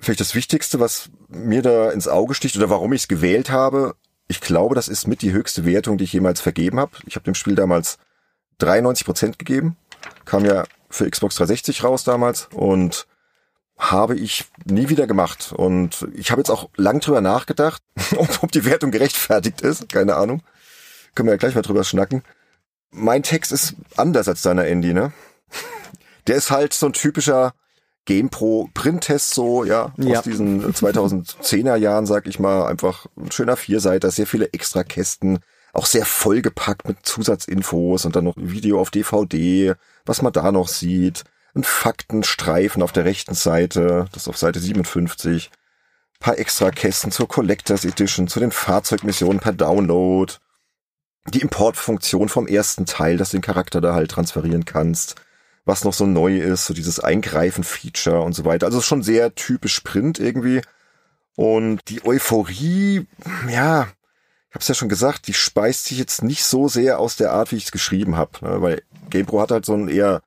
vielleicht das Wichtigste, was mir da ins Auge sticht oder warum ich es gewählt habe, ich glaube, das ist mit die höchste Wertung, die ich jemals vergeben habe. Ich habe dem Spiel damals 93 Prozent gegeben, kam ja für Xbox 360 raus damals und habe ich nie wieder gemacht. Und ich habe jetzt auch lang drüber nachgedacht, ob die Wertung gerechtfertigt ist. Keine Ahnung. Können wir ja gleich mal drüber schnacken. Mein Text ist anders als deiner Andy, ne? Der ist halt so ein typischer GamePro Printtest so, ja, ja. aus diesen 2010er Jahren, sag ich mal, einfach ein schöner Vierseiter, sehr viele Extrakästen, auch sehr vollgepackt mit Zusatzinfos und dann noch Video auf DVD, was man da noch sieht, ein Faktenstreifen auf der rechten Seite, das ist auf Seite 57, paar Extrakästen zur Collectors Edition, zu den Fahrzeugmissionen per Download, die Importfunktion vom ersten Teil, dass du den Charakter da halt transferieren kannst, was noch so neu ist, so dieses Eingreifen-Feature und so weiter. Also schon sehr typisch Print irgendwie. Und die Euphorie, ja, ich habe es ja schon gesagt, die speist sich jetzt nicht so sehr aus der Art, wie ich es geschrieben habe, ne? weil GamePro hat halt so einen eher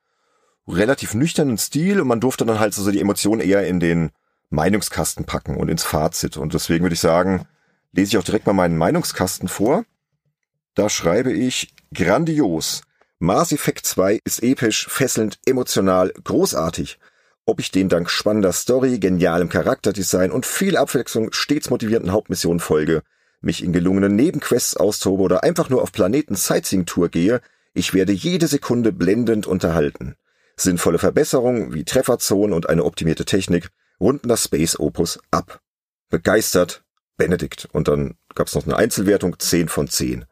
relativ nüchternen Stil und man durfte dann halt so die Emotionen eher in den Meinungskasten packen und ins Fazit. Und deswegen würde ich sagen, lese ich auch direkt mal meinen Meinungskasten vor. Da schreibe ich grandios. Mars Effect 2 ist episch, fesselnd, emotional, großartig. Ob ich den dank spannender Story, genialem Charakterdesign und viel Abwechslung stets motivierenden Hauptmissionen folge, mich in gelungenen Nebenquests austobe oder einfach nur auf Planeten Sightseeing Tour gehe, ich werde jede Sekunde blendend unterhalten. Sinnvolle Verbesserungen wie Trefferzonen und eine optimierte Technik runden das Space Opus ab. Begeistert, Benedikt. Und dann gab's noch eine Einzelwertung, 10 von 10.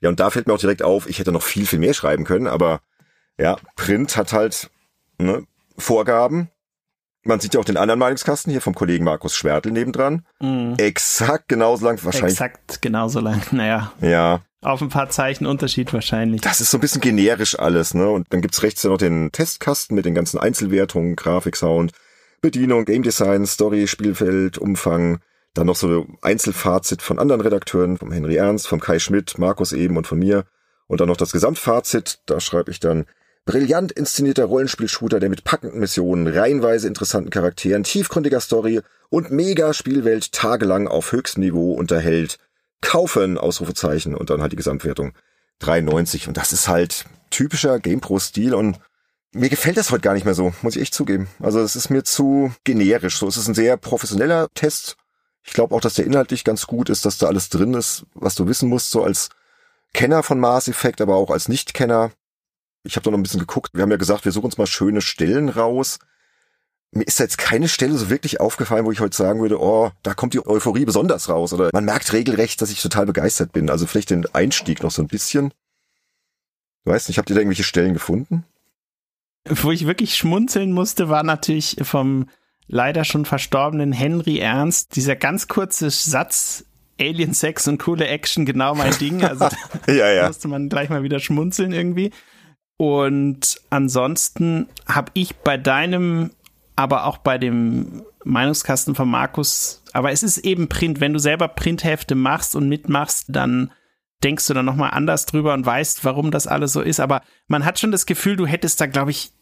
Ja, und da fällt mir auch direkt auf, ich hätte noch viel, viel mehr schreiben können, aber ja, Print hat halt ne, Vorgaben. Man sieht ja auch den anderen Meinungskasten hier vom Kollegen Markus Schwertel nebendran. Mhm. Exakt genauso lang, wahrscheinlich. Exakt genauso lang, naja. Ja. Auf ein paar Zeichen Unterschied wahrscheinlich. Das ist so ein bisschen generisch alles, ne? Und dann gibt's rechts ja noch den Testkasten mit den ganzen Einzelwertungen, Grafik, Sound, Bedienung, Game Design, Story, Spielfeld, Umfang, dann noch so Einzelfazit von anderen Redakteuren, vom Henry Ernst, vom Kai Schmidt, Markus eben und von mir. Und dann noch das Gesamtfazit, da schreibe ich dann, brillant inszenierter Rollenspielshooter, der mit packenden Missionen, reihenweise interessanten Charakteren, tiefgründiger Story und mega Spielwelt tagelang auf höchstem Niveau unterhält. Kaufen, Ausrufezeichen und dann halt die Gesamtwertung 93. Und das ist halt typischer GamePro-Stil und mir gefällt das heute gar nicht mehr so, muss ich echt zugeben. Also es ist mir zu generisch. So, es ist ein sehr professioneller Test, ich glaube auch, dass der inhaltlich ganz gut ist, dass da alles drin ist, was du wissen musst, so als Kenner von Mass Effect, aber auch als Nicht-Kenner. Ich habe da noch ein bisschen geguckt. Wir haben ja gesagt, wir suchen uns mal schöne Stellen raus. Mir ist da jetzt keine Stelle so wirklich aufgefallen, wo ich heute sagen würde, oh, da kommt die Euphorie besonders raus. Oder man merkt regelrecht, dass ich total begeistert bin. Also vielleicht den Einstieg noch so ein bisschen. Ich weiß nicht, habt ihr da irgendwelche Stellen gefunden? Wo ich wirklich schmunzeln musste, war natürlich vom leider schon verstorbenen Henry Ernst, dieser ganz kurze Satz, Alien Sex und coole Action, genau mein Ding. Also ja, ja. musste man gleich mal wieder schmunzeln irgendwie. Und ansonsten habe ich bei deinem, aber auch bei dem Meinungskasten von Markus, aber es ist eben Print. Wenn du selber Printhefte machst und mitmachst, dann denkst du dann nochmal anders drüber und weißt, warum das alles so ist. Aber man hat schon das Gefühl, du hättest da, glaube ich,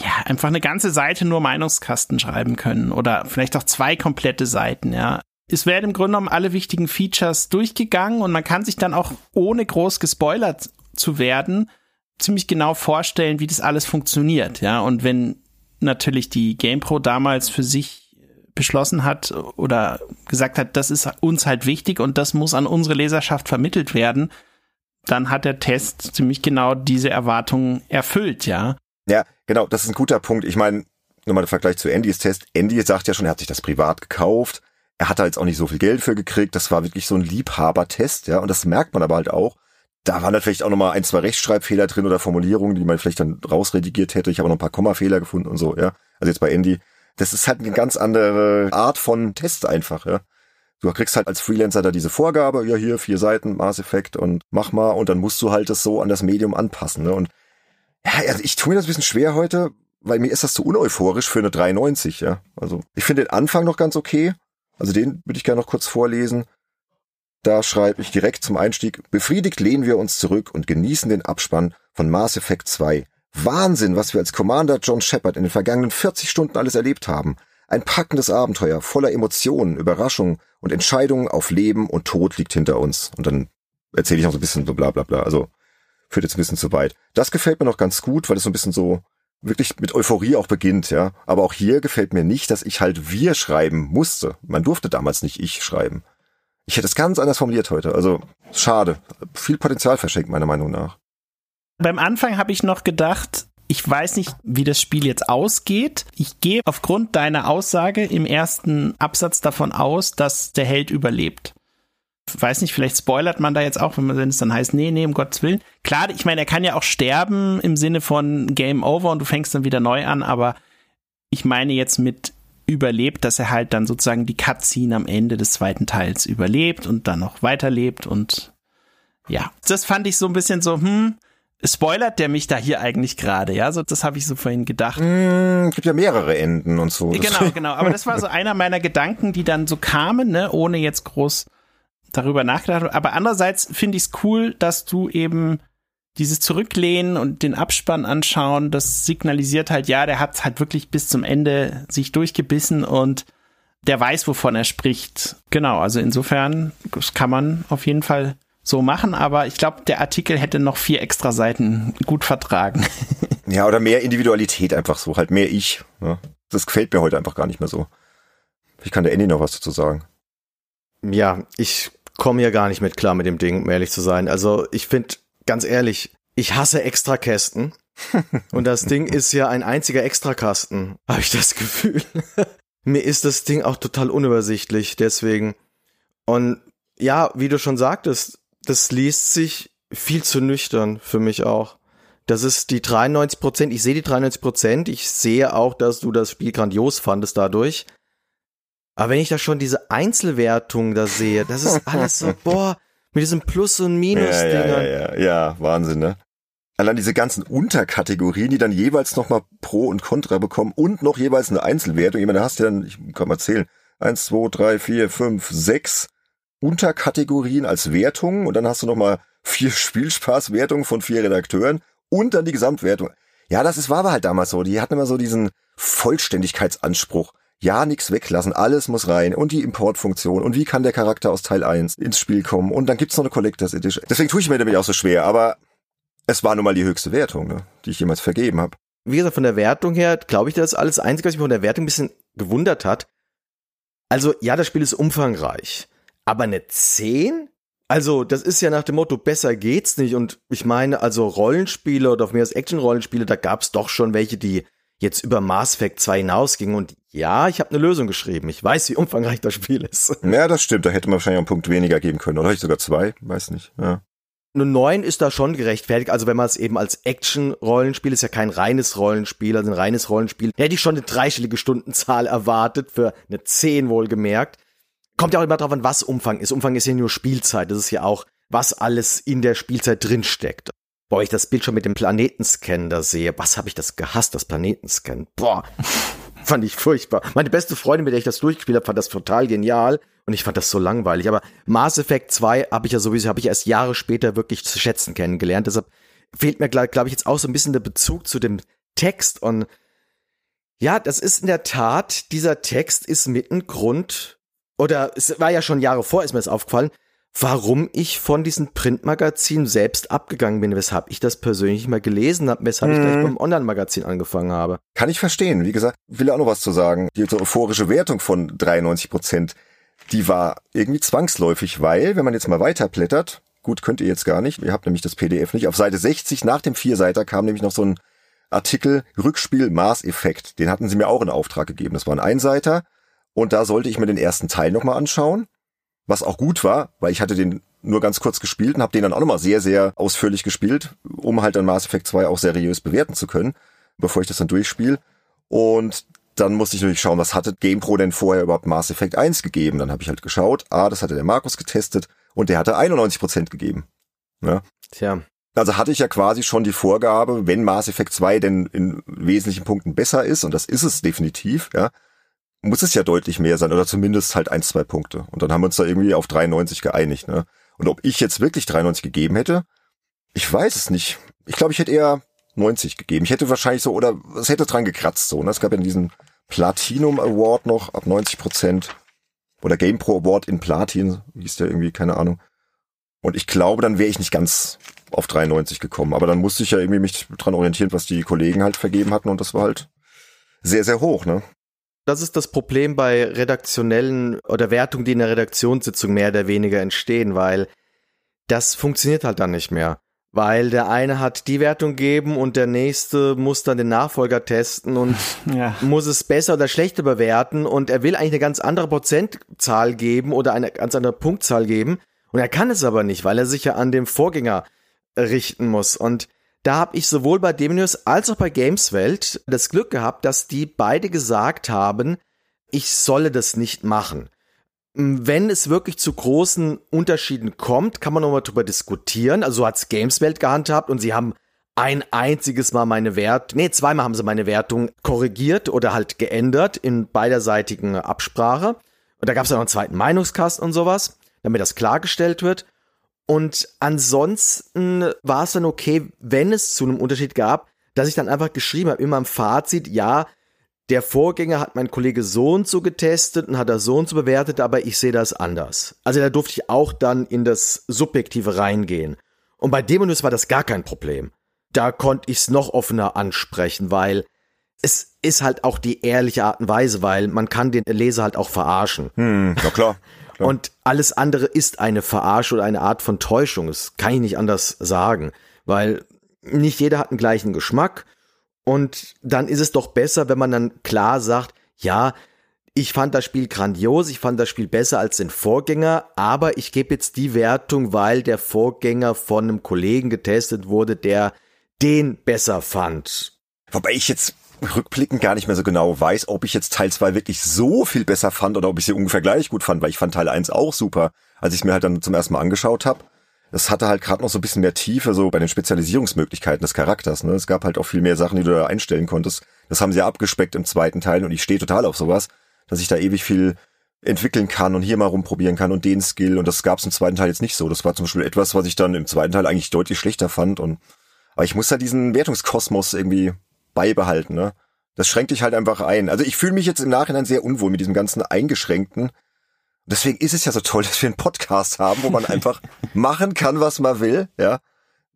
ja, einfach eine ganze Seite nur Meinungskasten schreiben können oder vielleicht auch zwei komplette Seiten, ja. Es werden im Grunde genommen alle wichtigen Features durchgegangen und man kann sich dann auch ohne groß gespoilert zu werden ziemlich genau vorstellen, wie das alles funktioniert, ja. Und wenn natürlich die GamePro damals für sich beschlossen hat oder gesagt hat, das ist uns halt wichtig und das muss an unsere Leserschaft vermittelt werden, dann hat der Test ziemlich genau diese Erwartungen erfüllt, ja. Ja, genau, das ist ein guter Punkt. Ich meine, nochmal der Vergleich zu Andys Test. Andy sagt ja schon, er hat sich das privat gekauft. Er hat da jetzt auch nicht so viel Geld für gekriegt. Das war wirklich so ein Liebhabertest, ja. Und das merkt man aber halt auch. Da waren da vielleicht auch nochmal ein, zwei Rechtschreibfehler drin oder Formulierungen, die man vielleicht dann rausredigiert hätte. Ich habe noch ein paar Kommafehler gefunden und so, ja. Also jetzt bei Andy. Das ist halt eine ganz andere Art von Test einfach, ja. Du kriegst halt als Freelancer da diese Vorgabe, ja hier vier Seiten, Mass Effect und mach mal und dann musst du halt das so an das Medium anpassen. Ne? Und ja, also ich tue mir das ein bisschen schwer heute, weil mir ist das zu uneuphorisch für eine 93, ja. Also ich finde den Anfang noch ganz okay. Also den würde ich gerne noch kurz vorlesen. Da schreibe ich direkt zum Einstieg, befriedigt lehnen wir uns zurück und genießen den Abspann von Mass Effect 2. Wahnsinn, was wir als Commander John Shepard in den vergangenen 40 Stunden alles erlebt haben. Ein packendes Abenteuer voller Emotionen, Überraschungen und Entscheidungen auf Leben und Tod liegt hinter uns. Und dann erzähle ich noch so ein bisschen so bla bla bla. Also führt jetzt ein bisschen zu weit. Das gefällt mir noch ganz gut, weil es so ein bisschen so wirklich mit Euphorie auch beginnt, ja. Aber auch hier gefällt mir nicht, dass ich halt wir schreiben musste. Man durfte damals nicht ich schreiben. Ich hätte es ganz anders formuliert heute. Also schade. Viel Potenzial verschenkt, meiner Meinung nach. Beim Anfang habe ich noch gedacht, ich weiß nicht, wie das Spiel jetzt ausgeht. Ich gehe aufgrund deiner Aussage im ersten Absatz davon aus, dass der Held überlebt weiß nicht, vielleicht spoilert man da jetzt auch, wenn es dann heißt, nee, nee, um Gottes Willen. Klar, ich meine, er kann ja auch sterben im Sinne von Game Over und du fängst dann wieder neu an, aber ich meine jetzt mit überlebt, dass er halt dann sozusagen die Cutscene am Ende des zweiten Teils überlebt und dann noch weiterlebt und ja, das fand ich so ein bisschen so, hm, spoilert der mich da hier eigentlich gerade, ja? So, das habe ich so vorhin gedacht. Mm, gibt ja mehrere Enden und so. Genau, genau. Aber das war so einer meiner Gedanken, die dann so kamen, ne, ohne jetzt groß darüber nachgedacht habe. Aber andererseits finde ich es cool, dass du eben dieses Zurücklehnen und den Abspann anschauen, das signalisiert halt, ja, der hat halt wirklich bis zum Ende sich durchgebissen und der weiß, wovon er spricht. Genau, also insofern, das kann man auf jeden Fall so machen, aber ich glaube, der Artikel hätte noch vier extra Seiten gut vertragen. Ja, oder mehr Individualität einfach so, halt mehr ich. Ne? Das gefällt mir heute einfach gar nicht mehr so. Ich kann der Andy noch was dazu sagen. Ja, ich komme ja gar nicht mit klar mit dem Ding, um ehrlich zu sein. Also ich finde, ganz ehrlich, ich hasse Extrakästen. Und das Ding ist ja ein einziger Extrakasten, habe ich das Gefühl. Mir ist das Ding auch total unübersichtlich, deswegen. Und ja, wie du schon sagtest, das liest sich viel zu nüchtern für mich auch. Das ist die 93 Prozent. Ich sehe die 93 Prozent. Ich sehe auch, dass du das Spiel grandios fandest dadurch. Aber wenn ich da schon diese Einzelwertung da sehe, das ist alles so, boah, mit diesen Plus- und Minus-Dingern. Ja, ja, ja, ja, Wahnsinn, ne? Allein diese ganzen Unterkategorien, die dann jeweils nochmal Pro und Contra bekommen und noch jeweils eine Einzelwertung. Ich meine, da hast du dann, ich kann mal zählen, eins, zwei, drei, vier, fünf, sechs Unterkategorien als Wertungen und dann hast du nochmal vier Spielspaßwertungen von vier Redakteuren und dann die Gesamtwertung. Ja, das ist, war aber halt damals so. Die hatten immer so diesen Vollständigkeitsanspruch ja, nichts weglassen, alles muss rein und die Importfunktion und wie kann der Charakter aus Teil 1 ins Spiel kommen und dann gibt's noch eine Collectors Edition. Deswegen tue ich mir nämlich auch so schwer, aber es war nun mal die höchste Wertung, ne, die ich jemals vergeben habe. Wie gesagt, von der Wertung her glaube ich, das ist alles Einzige, was mich von der Wertung ein bisschen gewundert hat. Also, ja, das Spiel ist umfangreich, aber eine 10? Also, das ist ja nach dem Motto, besser geht's nicht. Und ich meine, also Rollenspiele oder auf mehr als Action-Rollenspiele, da gab's doch schon welche, die jetzt über Mass Effect 2 hinausging und ja, ich habe eine Lösung geschrieben. Ich weiß, wie umfangreich das Spiel ist. Ja, das stimmt. Da hätte man wahrscheinlich einen Punkt weniger geben können. Oder ich sogar zwei, weiß nicht. Ja. Eine 9 ist da schon gerechtfertigt. Also wenn man es eben als Action-Rollenspiel, ist ja kein reines Rollenspiel, also ein reines Rollenspiel, hätte ich schon eine dreistellige Stundenzahl erwartet, für eine 10 wohlgemerkt. Kommt ja auch immer drauf an, was Umfang ist. Umfang ist ja nur Spielzeit. Das ist ja auch, was alles in der Spielzeit drinsteckt. Boah, ich das Bild schon mit dem Planetenscan da sehe. Was habe ich das gehasst, das Planetenscan. Boah, fand ich furchtbar. Meine beste Freundin, mit der ich das durchgespielt habe, fand das total genial. Und ich fand das so langweilig. Aber Mass Effect 2 habe ich ja sowieso, habe ich erst Jahre später wirklich zu schätzen kennengelernt. Deshalb fehlt mir, glaube glaub ich, jetzt auch so ein bisschen der Bezug zu dem Text. Und ja, das ist in der Tat, dieser Text ist mit ein Grund, oder es war ja schon Jahre vor, ist mir das aufgefallen, warum ich von diesen Printmagazinen selbst abgegangen bin, weshalb ich das persönlich mal gelesen habe, weshalb hm. ich gleich mhm. beim Online-Magazin angefangen habe. Kann ich verstehen. Wie gesagt, will auch noch was zu sagen. Die euphorische Wertung von 93 Prozent, die war irgendwie zwangsläufig, weil, wenn man jetzt mal weiterblättert, gut, könnt ihr jetzt gar nicht, ihr habt nämlich das PDF nicht, auf Seite 60 nach dem Vierseiter kam nämlich noch so ein Artikel Rückspiel Maßeffekt. Den hatten sie mir auch in Auftrag gegeben. Das war ein Einseiter. Und da sollte ich mir den ersten Teil nochmal anschauen was auch gut war, weil ich hatte den nur ganz kurz gespielt und habe den dann auch nochmal sehr, sehr ausführlich gespielt, um halt dann Mass Effect 2 auch seriös bewerten zu können, bevor ich das dann durchspiele. Und dann musste ich natürlich schauen, was hatte GamePro denn vorher überhaupt Mass Effect 1 gegeben. Dann habe ich halt geschaut, ah, das hatte der Markus getestet und der hatte 91 Prozent gegeben. Ja. Tja. Also hatte ich ja quasi schon die Vorgabe, wenn Mass Effect 2 denn in wesentlichen Punkten besser ist, und das ist es definitiv, ja, muss es ja deutlich mehr sein oder zumindest halt ein, zwei Punkte. Und dann haben wir uns da irgendwie auf 93 geeinigt. Ne? Und ob ich jetzt wirklich 93 gegeben hätte, ich weiß es nicht. Ich glaube, ich hätte eher 90 gegeben. Ich hätte wahrscheinlich so, oder es hätte dran gekratzt so. Ne? Es gab ja diesen Platinum Award noch ab 90 Prozent. Oder Game Pro Award in Platin, hieß der irgendwie, keine Ahnung. Und ich glaube, dann wäre ich nicht ganz auf 93 gekommen. Aber dann musste ich ja irgendwie mich dran orientieren, was die Kollegen halt vergeben hatten. Und das war halt sehr, sehr hoch, ne? Das ist das Problem bei redaktionellen oder Wertungen, die in der Redaktionssitzung mehr oder weniger entstehen, weil das funktioniert halt dann nicht mehr. Weil der eine hat die Wertung geben und der nächste muss dann den Nachfolger testen und ja. muss es besser oder schlechter bewerten und er will eigentlich eine ganz andere Prozentzahl geben oder eine ganz andere Punktzahl geben und er kann es aber nicht, weil er sich ja an dem Vorgänger richten muss und da habe ich sowohl bei Demonius als auch bei Gameswelt das Glück gehabt, dass die beide gesagt haben, ich solle das nicht machen. Wenn es wirklich zu großen Unterschieden kommt, kann man nochmal drüber diskutieren. Also so hat's Gameswelt gehandhabt und sie haben ein einziges Mal meine Wert, nee, zweimal haben sie meine Wertung korrigiert oder halt geändert in beiderseitigen Absprache. Und da gab es noch einen zweiten Meinungskast und sowas, damit das klargestellt wird. Und ansonsten war es dann okay, wenn es zu einem Unterschied gab, dass ich dann einfach geschrieben habe, immer im Fazit, ja, der Vorgänger hat mein Kollege so und so getestet und hat er so und so bewertet, aber ich sehe das anders. Also da durfte ich auch dann in das Subjektive reingehen. Und bei Demonus war das gar kein Problem. Da konnte ich es noch offener ansprechen, weil es ist halt auch die ehrliche Art und Weise, weil man kann den Leser halt auch verarschen. Hm, na klar. Klar. Und alles andere ist eine Verarsche oder eine Art von Täuschung. Das kann ich nicht anders sagen, weil nicht jeder hat den gleichen Geschmack. Und dann ist es doch besser, wenn man dann klar sagt, ja, ich fand das Spiel grandios, ich fand das Spiel besser als den Vorgänger, aber ich gebe jetzt die Wertung, weil der Vorgänger von einem Kollegen getestet wurde, der den besser fand. Wobei ich jetzt rückblickend gar nicht mehr so genau weiß, ob ich jetzt Teil 2 wirklich so viel besser fand oder ob ich sie ungefähr gleich gut fand, weil ich fand Teil 1 auch super, als ich es mir halt dann zum ersten Mal angeschaut habe. Das hatte halt gerade noch so ein bisschen mehr Tiefe so bei den Spezialisierungsmöglichkeiten des Charakters. Ne? Es gab halt auch viel mehr Sachen, die du da einstellen konntest. Das haben sie ja abgespeckt im zweiten Teil und ich stehe total auf sowas, dass ich da ewig viel entwickeln kann und hier mal rumprobieren kann und den Skill und das gab's im zweiten Teil jetzt nicht so. Das war zum Beispiel etwas, was ich dann im zweiten Teil eigentlich deutlich schlechter fand und aber ich muss da diesen Wertungskosmos irgendwie beibehalten, ne? Das schränkt dich halt einfach ein. Also ich fühle mich jetzt im Nachhinein sehr unwohl mit diesem ganzen Eingeschränkten. Deswegen ist es ja so toll, dass wir einen Podcast haben, wo man einfach machen kann, was man will, ja.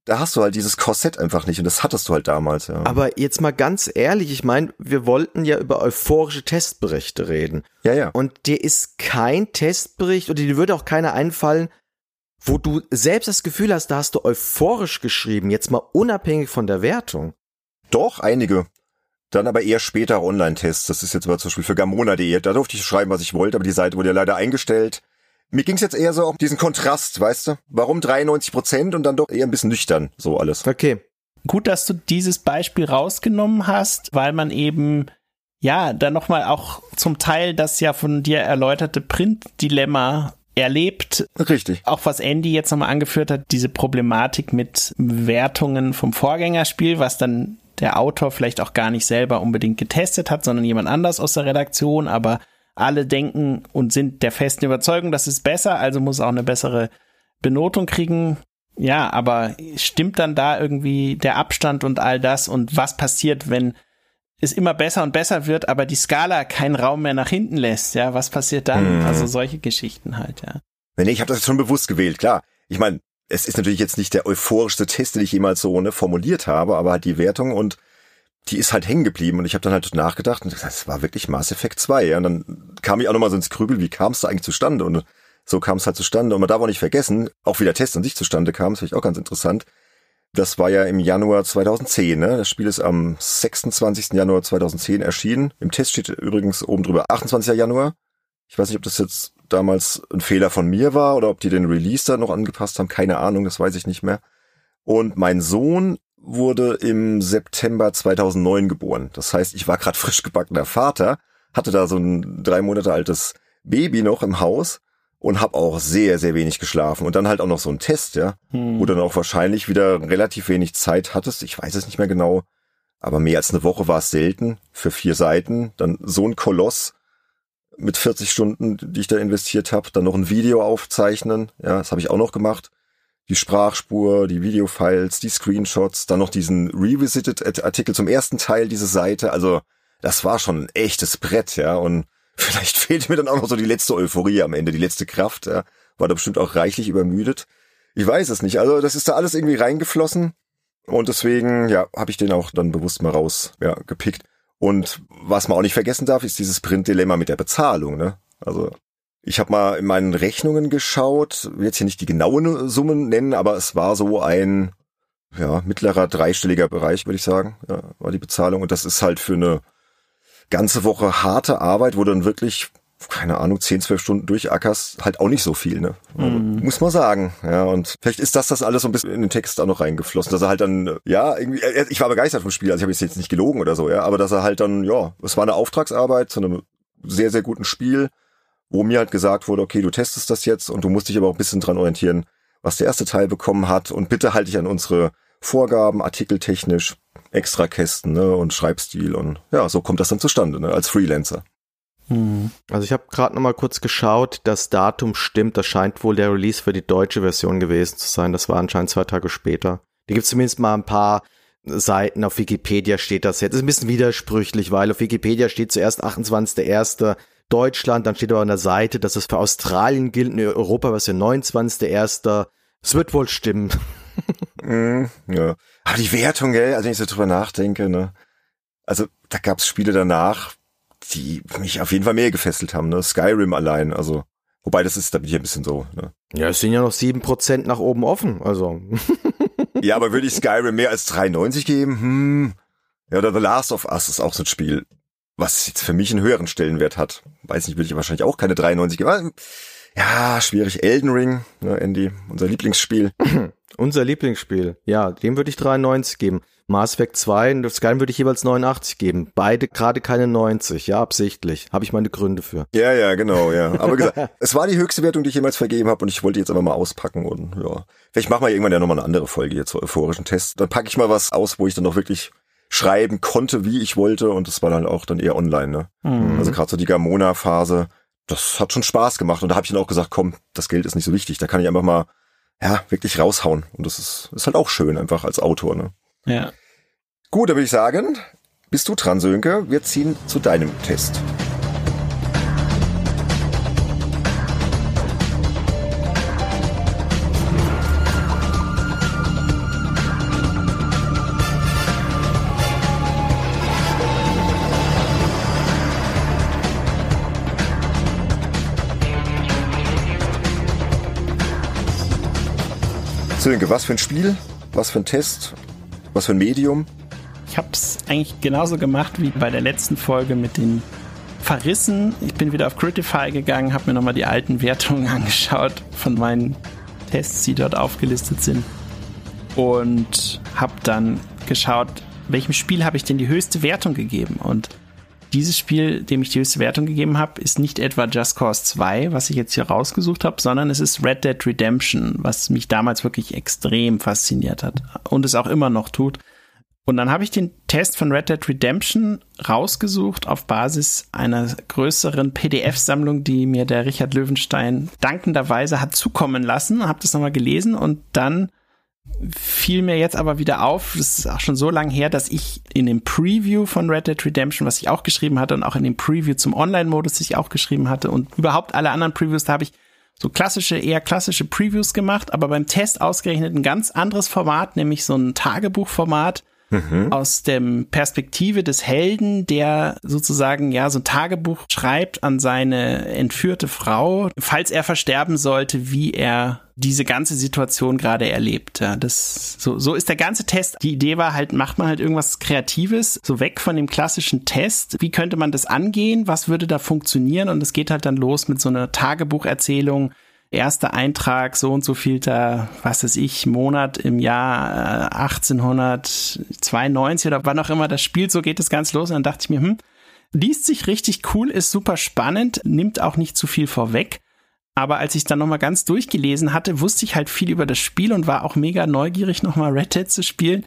Da hast du halt dieses Korsett einfach nicht und das hattest du halt damals, ja. Aber jetzt mal ganz ehrlich, ich meine, wir wollten ja über euphorische Testberichte reden. Ja, ja. Und dir ist kein Testbericht oder dir würde auch keiner einfallen, wo du selbst das Gefühl hast, da hast du euphorisch geschrieben, jetzt mal unabhängig von der Wertung. Doch, einige. Dann aber eher später Online-Tests. Das ist jetzt mal zum Beispiel für Gamona.de. Da durfte ich schreiben, was ich wollte, aber die Seite wurde ja leider eingestellt. Mir ging es jetzt eher so um diesen Kontrast, weißt du? Warum 93 Prozent und dann doch eher ein bisschen nüchtern, so alles. Okay. Gut, dass du dieses Beispiel rausgenommen hast, weil man eben ja, dann nochmal auch zum Teil das ja von dir erläuterte Print-Dilemma erlebt. Richtig. Auch was Andy jetzt nochmal angeführt hat, diese Problematik mit Wertungen vom Vorgängerspiel, was dann der Autor vielleicht auch gar nicht selber unbedingt getestet hat, sondern jemand anders aus der Redaktion, aber alle denken und sind der festen Überzeugung, das ist besser, also muss auch eine bessere Benotung kriegen. Ja, aber stimmt dann da irgendwie der Abstand und all das und was passiert, wenn es immer besser und besser wird, aber die Skala keinen Raum mehr nach hinten lässt, ja, was passiert dann? Mhm. Also solche Geschichten halt, ja. Nee, nee, ich habe das schon bewusst gewählt, klar. Ich meine, es ist natürlich jetzt nicht der euphorischste Test, den ich jemals so ne, formuliert habe, aber halt die Wertung und die ist halt hängen geblieben und ich habe dann halt nachgedacht und das war wirklich Mass Effect 2. Ja? Und dann kam ich auch nochmal so ins Grübel, wie kam es da eigentlich zustande? Und so kam es halt zustande. Und man darf auch nicht vergessen, auch wie der Test an sich zustande kam, das finde ich auch ganz interessant. Das war ja im Januar 2010. Ne? Das Spiel ist am 26. Januar 2010 erschienen. Im Test steht übrigens oben drüber 28. Januar. Ich weiß nicht, ob das jetzt damals ein Fehler von mir war oder ob die den Release da noch angepasst haben. Keine Ahnung, das weiß ich nicht mehr. Und mein Sohn wurde im September 2009 geboren. Das heißt, ich war gerade frisch gebackener Vater, hatte da so ein drei Monate altes Baby noch im Haus und habe auch sehr, sehr wenig geschlafen. Und dann halt auch noch so ein Test, ja, hm. wo dann auch wahrscheinlich wieder relativ wenig Zeit hattest. Ich weiß es nicht mehr genau, aber mehr als eine Woche war es selten für vier Seiten. Dann so ein Koloss mit 40 Stunden, die ich da investiert habe. Dann noch ein Video aufzeichnen, ja, das habe ich auch noch gemacht die Sprachspur, die Videofiles, die Screenshots, dann noch diesen Revisited-Artikel zum ersten Teil dieser Seite. Also das war schon ein echtes Brett, ja. Und vielleicht fehlt mir dann auch noch so die letzte Euphorie am Ende, die letzte Kraft, ja. War da bestimmt auch reichlich übermüdet. Ich weiß es nicht. Also das ist da alles irgendwie reingeflossen. Und deswegen, ja, habe ich den auch dann bewusst mal raus, ja, gepickt. Und was man auch nicht vergessen darf, ist dieses Print-Dilemma mit der Bezahlung, ne? Also ich habe mal in meinen Rechnungen geschaut, will jetzt hier nicht die genauen Summen nennen, aber es war so ein ja, mittlerer dreistelliger Bereich, würde ich sagen, ja, war die Bezahlung. Und das ist halt für eine ganze Woche harte Arbeit, wo dann wirklich, keine Ahnung, 10, 12 Stunden durchackerst, halt auch nicht so viel, ne? Mhm. Muss man sagen. Ja, und vielleicht ist das das alles so ein bisschen in den Text auch noch reingeflossen, dass er halt dann, ja, irgendwie, ich war begeistert vom Spiel, also ich habe jetzt nicht gelogen oder so, ja, aber dass er halt dann, ja, es war eine Auftragsarbeit zu einem sehr, sehr guten Spiel wo mir halt gesagt wurde, okay, du testest das jetzt und du musst dich aber auch ein bisschen dran orientieren, was der erste Teil bekommen hat und bitte halte dich an unsere Vorgaben, artikeltechnisch, Extrakästen ne, und Schreibstil und ja, so kommt das dann zustande ne, als Freelancer. Hm. Also ich habe gerade noch mal kurz geschaut, das Datum stimmt, das scheint wohl der Release für die deutsche Version gewesen zu sein, das war anscheinend zwei Tage später. Die gibt zumindest mal ein paar Seiten auf Wikipedia steht das jetzt. Das ist ein bisschen widersprüchlich, weil auf Wikipedia steht zuerst 28.01. Deutschland, dann steht aber an der Seite, dass es für Australien gilt, in Europa was der 29.1. Es wird wohl stimmen. mm, ja. Aber die Wertung, gell, also wenn ich so drüber nachdenke, ne. Also da gab's Spiele danach, die mich auf jeden Fall mehr gefesselt haben, ne? Skyrim allein, also. Wobei das ist, da bin ich ein bisschen so, ne? Ja, es sind ja noch sieben Prozent nach oben offen, also. ja, aber würde ich Skyrim mehr als 93 geben? Hm. Ja, oder The Last of Us ist auch so ein Spiel was jetzt für mich einen höheren Stellenwert hat. Weiß nicht, würde ich wahrscheinlich auch keine 93 geben. Ja, schwierig. Elden Ring, ne, Andy, unser Lieblingsspiel. unser Lieblingsspiel. Ja, dem würde ich 93 geben. Mass Effect 2 und Skyrim würde ich jeweils 89 geben. Beide gerade keine 90, ja, absichtlich. Habe ich meine Gründe für. Ja, ja, genau, ja. Aber gesagt, es war die höchste Wertung, die ich jemals vergeben habe und ich wollte jetzt aber mal auspacken und ja. Vielleicht machen wir irgendwann ja nochmal eine andere Folge hier zur euphorischen Test. Dann packe ich mal was aus, wo ich dann noch wirklich schreiben konnte, wie ich wollte und das war dann auch dann eher online. Ne? Mhm. Also gerade so die Gamona-Phase, das hat schon Spaß gemacht und da habe ich dann auch gesagt, komm, das Geld ist nicht so wichtig, da kann ich einfach mal ja wirklich raushauen und das ist, ist halt auch schön einfach als Autor. Ne? Ja. Gut, dann würde ich sagen, bist du dran, Sönke. Wir ziehen zu deinem Test. Sönke, was für ein Spiel, was für ein Test, was für ein Medium? Ich habe es eigentlich genauso gemacht wie bei der letzten Folge mit den Verrissen. Ich bin wieder auf Critify gegangen, habe mir nochmal die alten Wertungen angeschaut von meinen Tests, die dort aufgelistet sind. Und habe dann geschaut, welchem Spiel habe ich denn die höchste Wertung gegeben. Und dieses Spiel, dem ich die höchste Wertung gegeben habe, ist nicht etwa Just Cause 2, was ich jetzt hier rausgesucht habe, sondern es ist Red Dead Redemption, was mich damals wirklich extrem fasziniert hat und es auch immer noch tut. Und dann habe ich den Test von Red Dead Redemption rausgesucht auf Basis einer größeren PDF-Sammlung, die mir der Richard Löwenstein dankenderweise hat zukommen lassen, habe das nochmal gelesen und dann fiel mir jetzt aber wieder auf, das ist auch schon so lange her, dass ich in dem Preview von Red Dead Redemption, was ich auch geschrieben hatte und auch in dem Preview zum Online-Modus, das ich auch geschrieben hatte und überhaupt alle anderen Previews, da habe ich so klassische, eher klassische Previews gemacht, aber beim Test ausgerechnet ein ganz anderes Format, nämlich so ein Tagebuchformat mhm. aus dem Perspektive des Helden, der sozusagen ja so ein Tagebuch schreibt an seine entführte Frau, falls er versterben sollte, wie er diese ganze Situation gerade erlebt. Ja, das so so ist der ganze Test. Die Idee war halt, macht man halt irgendwas Kreatives, so weg von dem klassischen Test. Wie könnte man das angehen? Was würde da funktionieren? Und es geht halt dann los mit so einer Tagebucherzählung erster Eintrag, so und so viel da, was weiß ich, Monat im Jahr äh, 1892 oder wann auch immer das spielt, so geht es ganz los. Und dann dachte ich mir, hm, liest sich richtig cool, ist super spannend, nimmt auch nicht zu viel vorweg. Aber als ich dann nochmal ganz durchgelesen hatte, wusste ich halt viel über das Spiel und war auch mega neugierig, nochmal Red Dead zu spielen.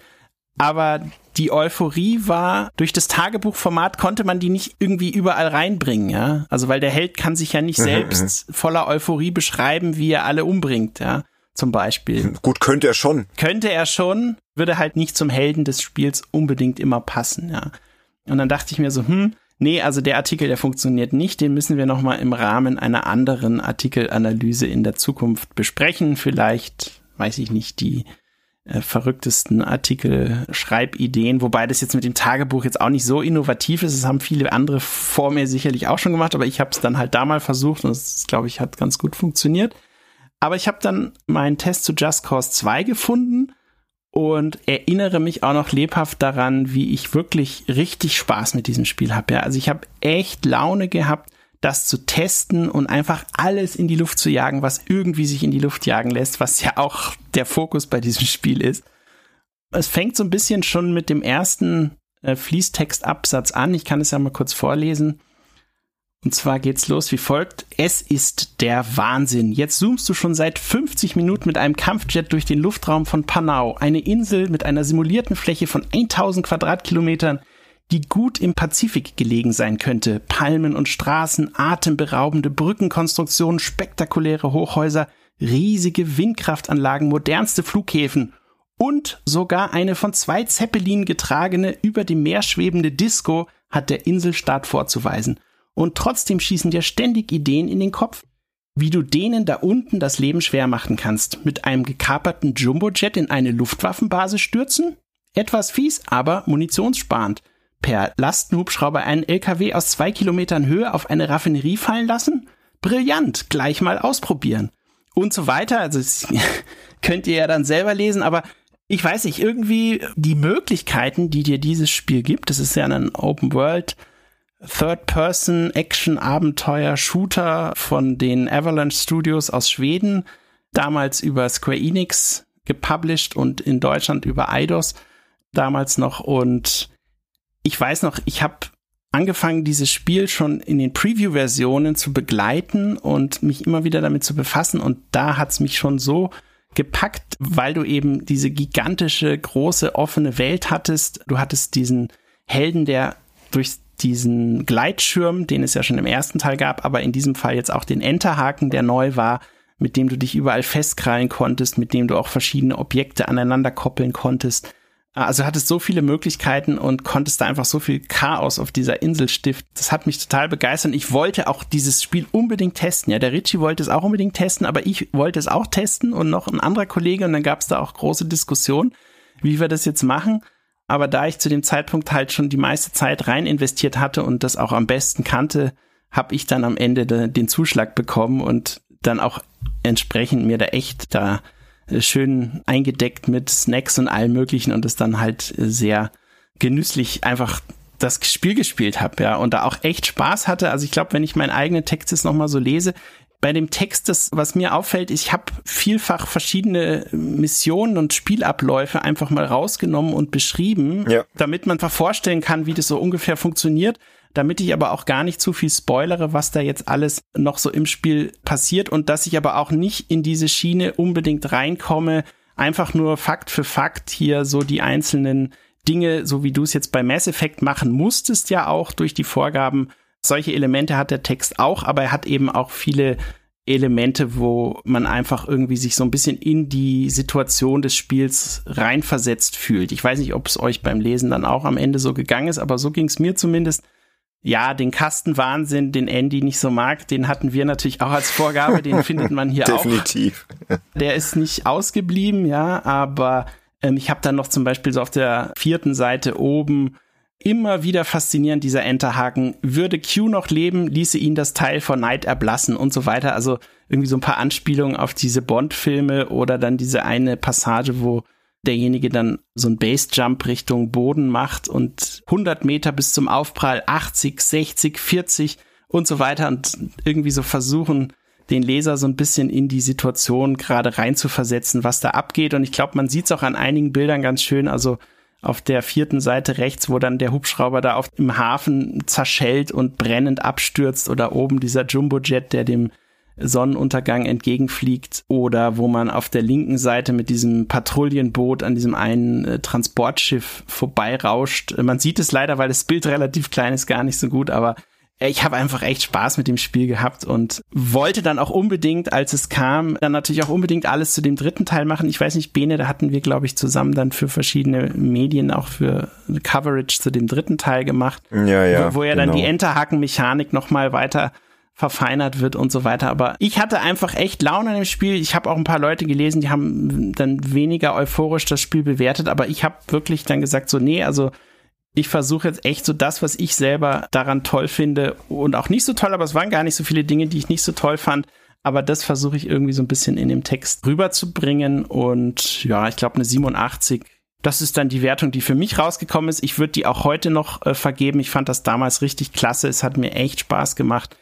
Aber die Euphorie war, durch das Tagebuchformat konnte man die nicht irgendwie überall reinbringen, ja. Also weil der Held kann sich ja nicht mhm, selbst mhm. voller Euphorie beschreiben, wie er alle umbringt, ja. Zum Beispiel. Gut, könnte er schon. Könnte er schon, würde halt nicht zum Helden des Spiels unbedingt immer passen, ja. Und dann dachte ich mir so, hm, nee, also der Artikel, der funktioniert nicht, den müssen wir nochmal im Rahmen einer anderen Artikelanalyse in der Zukunft besprechen. Vielleicht, weiß ich nicht, die äh, verrücktesten Artikel, Schreibideen, wobei das jetzt mit dem Tagebuch jetzt auch nicht so innovativ ist. Das haben viele andere vor mir sicherlich auch schon gemacht, aber ich habe es dann halt da mal versucht und es, glaube ich, hat ganz gut funktioniert. Aber ich habe dann meinen Test zu Just Cause 2 gefunden und erinnere mich auch noch lebhaft daran, wie ich wirklich richtig Spaß mit diesem Spiel habe. Ja, also ich habe echt Laune gehabt, das zu testen und einfach alles in die Luft zu jagen, was irgendwie sich in die Luft jagen lässt, was ja auch der Fokus bei diesem Spiel ist. Es fängt so ein bisschen schon mit dem ersten äh, Fließtextabsatz an. Ich kann es ja mal kurz vorlesen. Und zwar geht's los wie folgt. Es ist der Wahnsinn. Jetzt zoomst du schon seit 50 Minuten mit einem Kampfjet durch den Luftraum von Panau, eine Insel mit einer simulierten Fläche von 1000 Quadratkilometern, die gut im Pazifik gelegen sein könnte. Palmen und Straßen, atemberaubende Brückenkonstruktionen, spektakuläre Hochhäuser, riesige Windkraftanlagen, modernste Flughäfen und sogar eine von zwei Zeppelinen getragene, über dem Meer schwebende Disco hat der Inselstaat vorzuweisen. Und trotzdem schießen dir ständig Ideen in den Kopf, wie du denen da unten das Leben schwer machen kannst. Mit einem gekaperten Jumbojet in eine Luftwaffenbasis stürzen? Etwas fies, aber munitionssparend per Lastenhubschrauber einen LKW aus zwei Kilometern Höhe auf eine Raffinerie fallen lassen? Brillant, gleich mal ausprobieren. Und so weiter. Also könnt ihr ja dann selber lesen, aber ich weiß nicht, irgendwie die Möglichkeiten, die dir dieses Spiel gibt, das ist ja ein Open World Third-Person Action Abenteuer Shooter von den Avalanche Studios aus Schweden, damals über Square Enix gepublished und in Deutschland über Eidos damals noch und ich weiß noch, ich habe angefangen, dieses Spiel schon in den Preview-Versionen zu begleiten und mich immer wieder damit zu befassen. Und da hat's mich schon so gepackt, weil du eben diese gigantische, große, offene Welt hattest. Du hattest diesen Helden, der durch diesen Gleitschirm, den es ja schon im ersten Teil gab, aber in diesem Fall jetzt auch den Enterhaken, der neu war, mit dem du dich überall festkrallen konntest, mit dem du auch verschiedene Objekte aneinander koppeln konntest also hattest so viele Möglichkeiten und konntest da einfach so viel Chaos auf dieser Insel stiften. Das hat mich total begeistert. Ich wollte auch dieses Spiel unbedingt testen. Ja, der Richie wollte es auch unbedingt testen, aber ich wollte es auch testen und noch ein anderer Kollege und dann gab es da auch große Diskussionen, wie wir das jetzt machen. Aber da ich zu dem Zeitpunkt halt schon die meiste Zeit rein investiert hatte und das auch am besten kannte, habe ich dann am Ende den Zuschlag bekommen und dann auch entsprechend mir da echt da äh, schön eingedeckt mit Snacks und allem möglichen und es dann halt sehr genüsslich einfach das Spiel gespielt habe, ja, und da auch echt Spaß hatte. Also ich glaube, wenn ich meinen eigenen Text jetzt nochmal so lese, bei dem Text, das, was mir auffällt, ich habe vielfach verschiedene Missionen und Spielabläufe einfach mal rausgenommen und beschrieben, ja. damit man vorstellen kann, wie das so ungefähr funktioniert damit ich aber auch gar nicht zu viel spoilere, was da jetzt alles noch so im Spiel passiert und dass ich aber auch nicht in diese Schiene unbedingt reinkomme, einfach nur Fakt für Fakt hier so die einzelnen Dinge, so wie du es jetzt bei Mass Effect machen musstest, ja auch durch die Vorgaben. Solche Elemente hat der Text auch, aber er hat eben auch viele Elemente, wo man einfach irgendwie sich so ein bisschen in die Situation des Spiels reinversetzt fühlt. Ich weiß nicht, ob es euch beim Lesen dann auch am Ende so gegangen ist, aber so ging es mir zumindest ja, den Kastenwahnsinn, den Andy nicht so mag, den hatten wir natürlich auch als Vorgabe, den findet man hier Definitiv. auch. Definitiv. Der ist nicht ausgeblieben, ja, aber ähm, ich habe dann noch zum Beispiel so auf der vierten Seite oben immer wieder faszinierend, dieser Enterhaken. Würde Q noch leben, ließe ihn das Teil vor Neid erblassen und so weiter. Also irgendwie so ein paar Anspielungen auf diese Bond-Filme oder dann diese eine Passage, wo derjenige dann so ein Base-Jump Richtung Boden macht und 100 Meter bis zum Aufprall 80, 60, 40 und so weiter und irgendwie so versuchen, den Leser so ein bisschen in die Situation gerade reinzuversetzen, was da abgeht. Und ich glaube, man sieht es auch an einigen Bildern ganz schön. Also auf der vierten Seite rechts, wo dann der Hubschrauber da auf dem Hafen zerschellt und brennend abstürzt oder oben dieser Jumbojet, der dem Sonnenuntergang entgegenfliegt oder wo man auf der linken Seite mit diesem Patrouillenboot an diesem einen äh, Transportschiff vorbeirauscht. Man sieht es leider, weil das Bild relativ klein ist, gar nicht so gut, aber ich habe einfach echt Spaß mit dem Spiel gehabt und wollte dann auch unbedingt, als es kam, dann natürlich auch unbedingt alles zu dem dritten Teil machen. Ich weiß nicht, Bene, da hatten wir, glaube ich, zusammen dann für verschiedene Medien auch für Coverage zu dem dritten Teil gemacht. Ja, ja. Wo, wo ja genau. dann die Enterhaken-Mechanik nochmal weiter verfeinert wird und so weiter. Aber ich hatte einfach echt Laune an dem Spiel. Ich habe auch ein paar Leute gelesen, die haben dann weniger euphorisch das Spiel bewertet, aber ich habe wirklich dann gesagt, so, nee, also ich versuche jetzt echt so das, was ich selber daran toll finde und auch nicht so toll, aber es waren gar nicht so viele Dinge, die ich nicht so toll fand. Aber das versuche ich irgendwie so ein bisschen in dem Text rüberzubringen. Und ja, ich glaube, eine 87 das ist dann die Wertung, die für mich rausgekommen ist. Ich würde die auch heute noch äh, vergeben. Ich fand das damals richtig klasse. Es hat mir echt Spaß gemacht.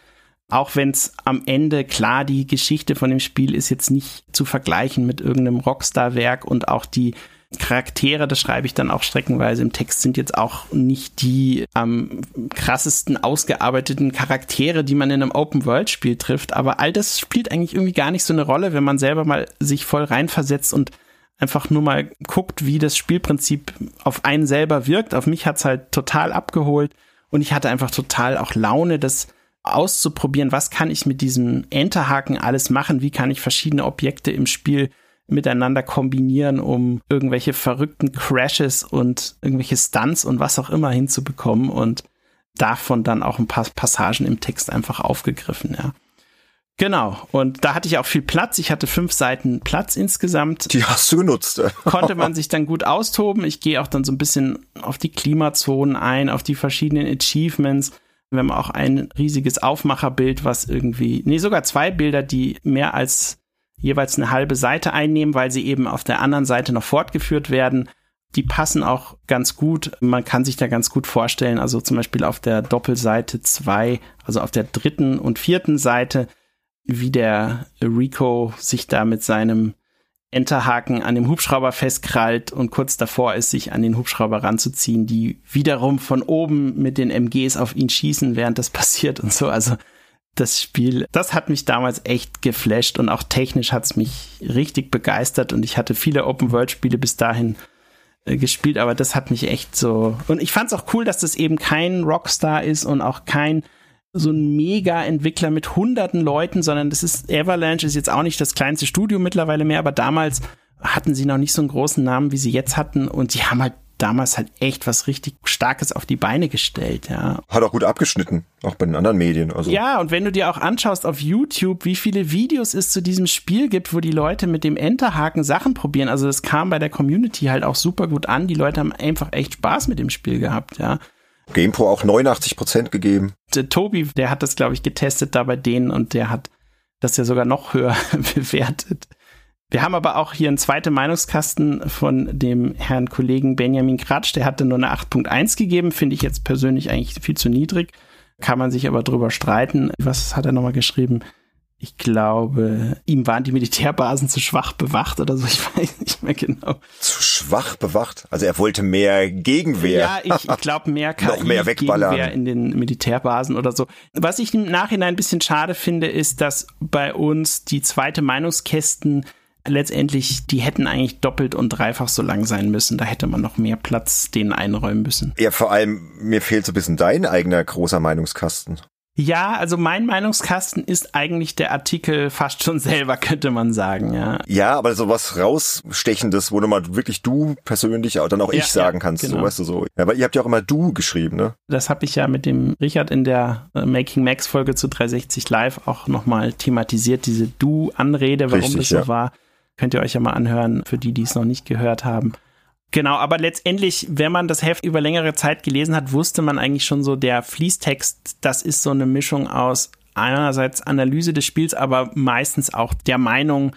Auch wenn es am Ende klar, die Geschichte von dem Spiel ist jetzt nicht zu vergleichen mit irgendeinem Rockstar-Werk und auch die Charaktere, das schreibe ich dann auch streckenweise im Text, sind jetzt auch nicht die am krassesten ausgearbeiteten Charaktere, die man in einem Open-World-Spiel trifft. Aber all das spielt eigentlich irgendwie gar nicht so eine Rolle, wenn man selber mal sich voll reinversetzt und einfach nur mal guckt, wie das Spielprinzip auf einen selber wirkt. Auf mich hat's halt total abgeholt und ich hatte einfach total auch Laune, das auszuprobieren, was kann ich mit diesem Enterhaken alles machen, wie kann ich verschiedene Objekte im Spiel miteinander kombinieren, um irgendwelche verrückten Crashes und irgendwelche Stunts und was auch immer hinzubekommen und davon dann auch ein paar Passagen im Text einfach aufgegriffen, ja. Genau, und da hatte ich auch viel Platz. Ich hatte fünf Seiten Platz insgesamt. Die hast du genutzt. Konnte man sich dann gut austoben. Ich gehe auch dann so ein bisschen auf die Klimazonen ein, auf die verschiedenen Achievements wir haben auch ein riesiges Aufmacherbild, was irgendwie, nee, sogar zwei Bilder, die mehr als jeweils eine halbe Seite einnehmen, weil sie eben auf der anderen Seite noch fortgeführt werden. Die passen auch ganz gut. Man kann sich da ganz gut vorstellen, also zum Beispiel auf der Doppelseite zwei, also auf der dritten und vierten Seite, wie der Rico sich da mit seinem Enterhaken an dem Hubschrauber festkrallt und kurz davor ist, sich an den Hubschrauber ranzuziehen, die wiederum von oben mit den MGs auf ihn schießen, während das passiert und so. Also das Spiel, das hat mich damals echt geflasht und auch technisch hat es mich richtig begeistert und ich hatte viele Open-World-Spiele bis dahin äh, gespielt, aber das hat mich echt so. Und ich fand es auch cool, dass das eben kein Rockstar ist und auch kein so ein Mega-Entwickler mit hunderten Leuten, sondern das ist, Avalanche ist jetzt auch nicht das kleinste Studio mittlerweile mehr, aber damals hatten sie noch nicht so einen großen Namen, wie sie jetzt hatten und die haben halt damals halt echt was richtig Starkes auf die Beine gestellt, ja. Hat auch gut abgeschnitten, auch bei den anderen Medien. Also. Ja, und wenn du dir auch anschaust auf YouTube, wie viele Videos es zu diesem Spiel gibt, wo die Leute mit dem Enterhaken Sachen probieren, also das kam bei der Community halt auch super gut an. Die Leute haben einfach echt Spaß mit dem Spiel gehabt, ja. GamePro auch 89 Prozent gegeben. Der Tobi, der hat das, glaube ich, getestet da bei denen und der hat das ja sogar noch höher bewertet. Wir haben aber auch hier einen zweiten Meinungskasten von dem Herrn Kollegen Benjamin Kratsch, der hatte nur eine 8.1 gegeben, finde ich jetzt persönlich eigentlich viel zu niedrig. Kann man sich aber drüber streiten. Was hat er nochmal geschrieben? ich glaube, ihm waren die Militärbasen zu schwach bewacht oder so, ich weiß nicht mehr genau. Zu schwach bewacht? Also er wollte mehr Gegenwehr. Ja, ich, ich glaube mehr KI Noch mehr wegballern. Gegenwehr in den Militärbasen oder so. Was ich im Nachhinein ein bisschen schade finde, ist, dass bei uns die zweite Meinungskästen letztendlich, die hätten eigentlich doppelt und dreifach so lang sein müssen. Da hätte man noch mehr Platz denen einräumen müssen. Ja, vor allem, mir fehlt so ein bisschen dein eigener großer Meinungskasten. Ja, also mein Meinungskasten ist eigentlich der Artikel fast schon selber, könnte man sagen, ja. Ja, aber so was rausstechendes, wo du mal wirklich du persönlich, dann auch ja, ich sagen kannst, genau. so weißt du so. Ja, weil ihr habt ja auch immer du geschrieben, ne? Das habe ich ja mit dem Richard in der äh, Making Max Folge zu 360 Live auch nochmal thematisiert, diese du-Anrede, warum Richtig, das so ja. war. Könnt ihr euch ja mal anhören, für die, die es noch nicht gehört haben. Genau, aber letztendlich, wenn man das Heft über längere Zeit gelesen hat, wusste man eigentlich schon so, der Fließtext, das ist so eine Mischung aus einerseits Analyse des Spiels, aber meistens auch der Meinung,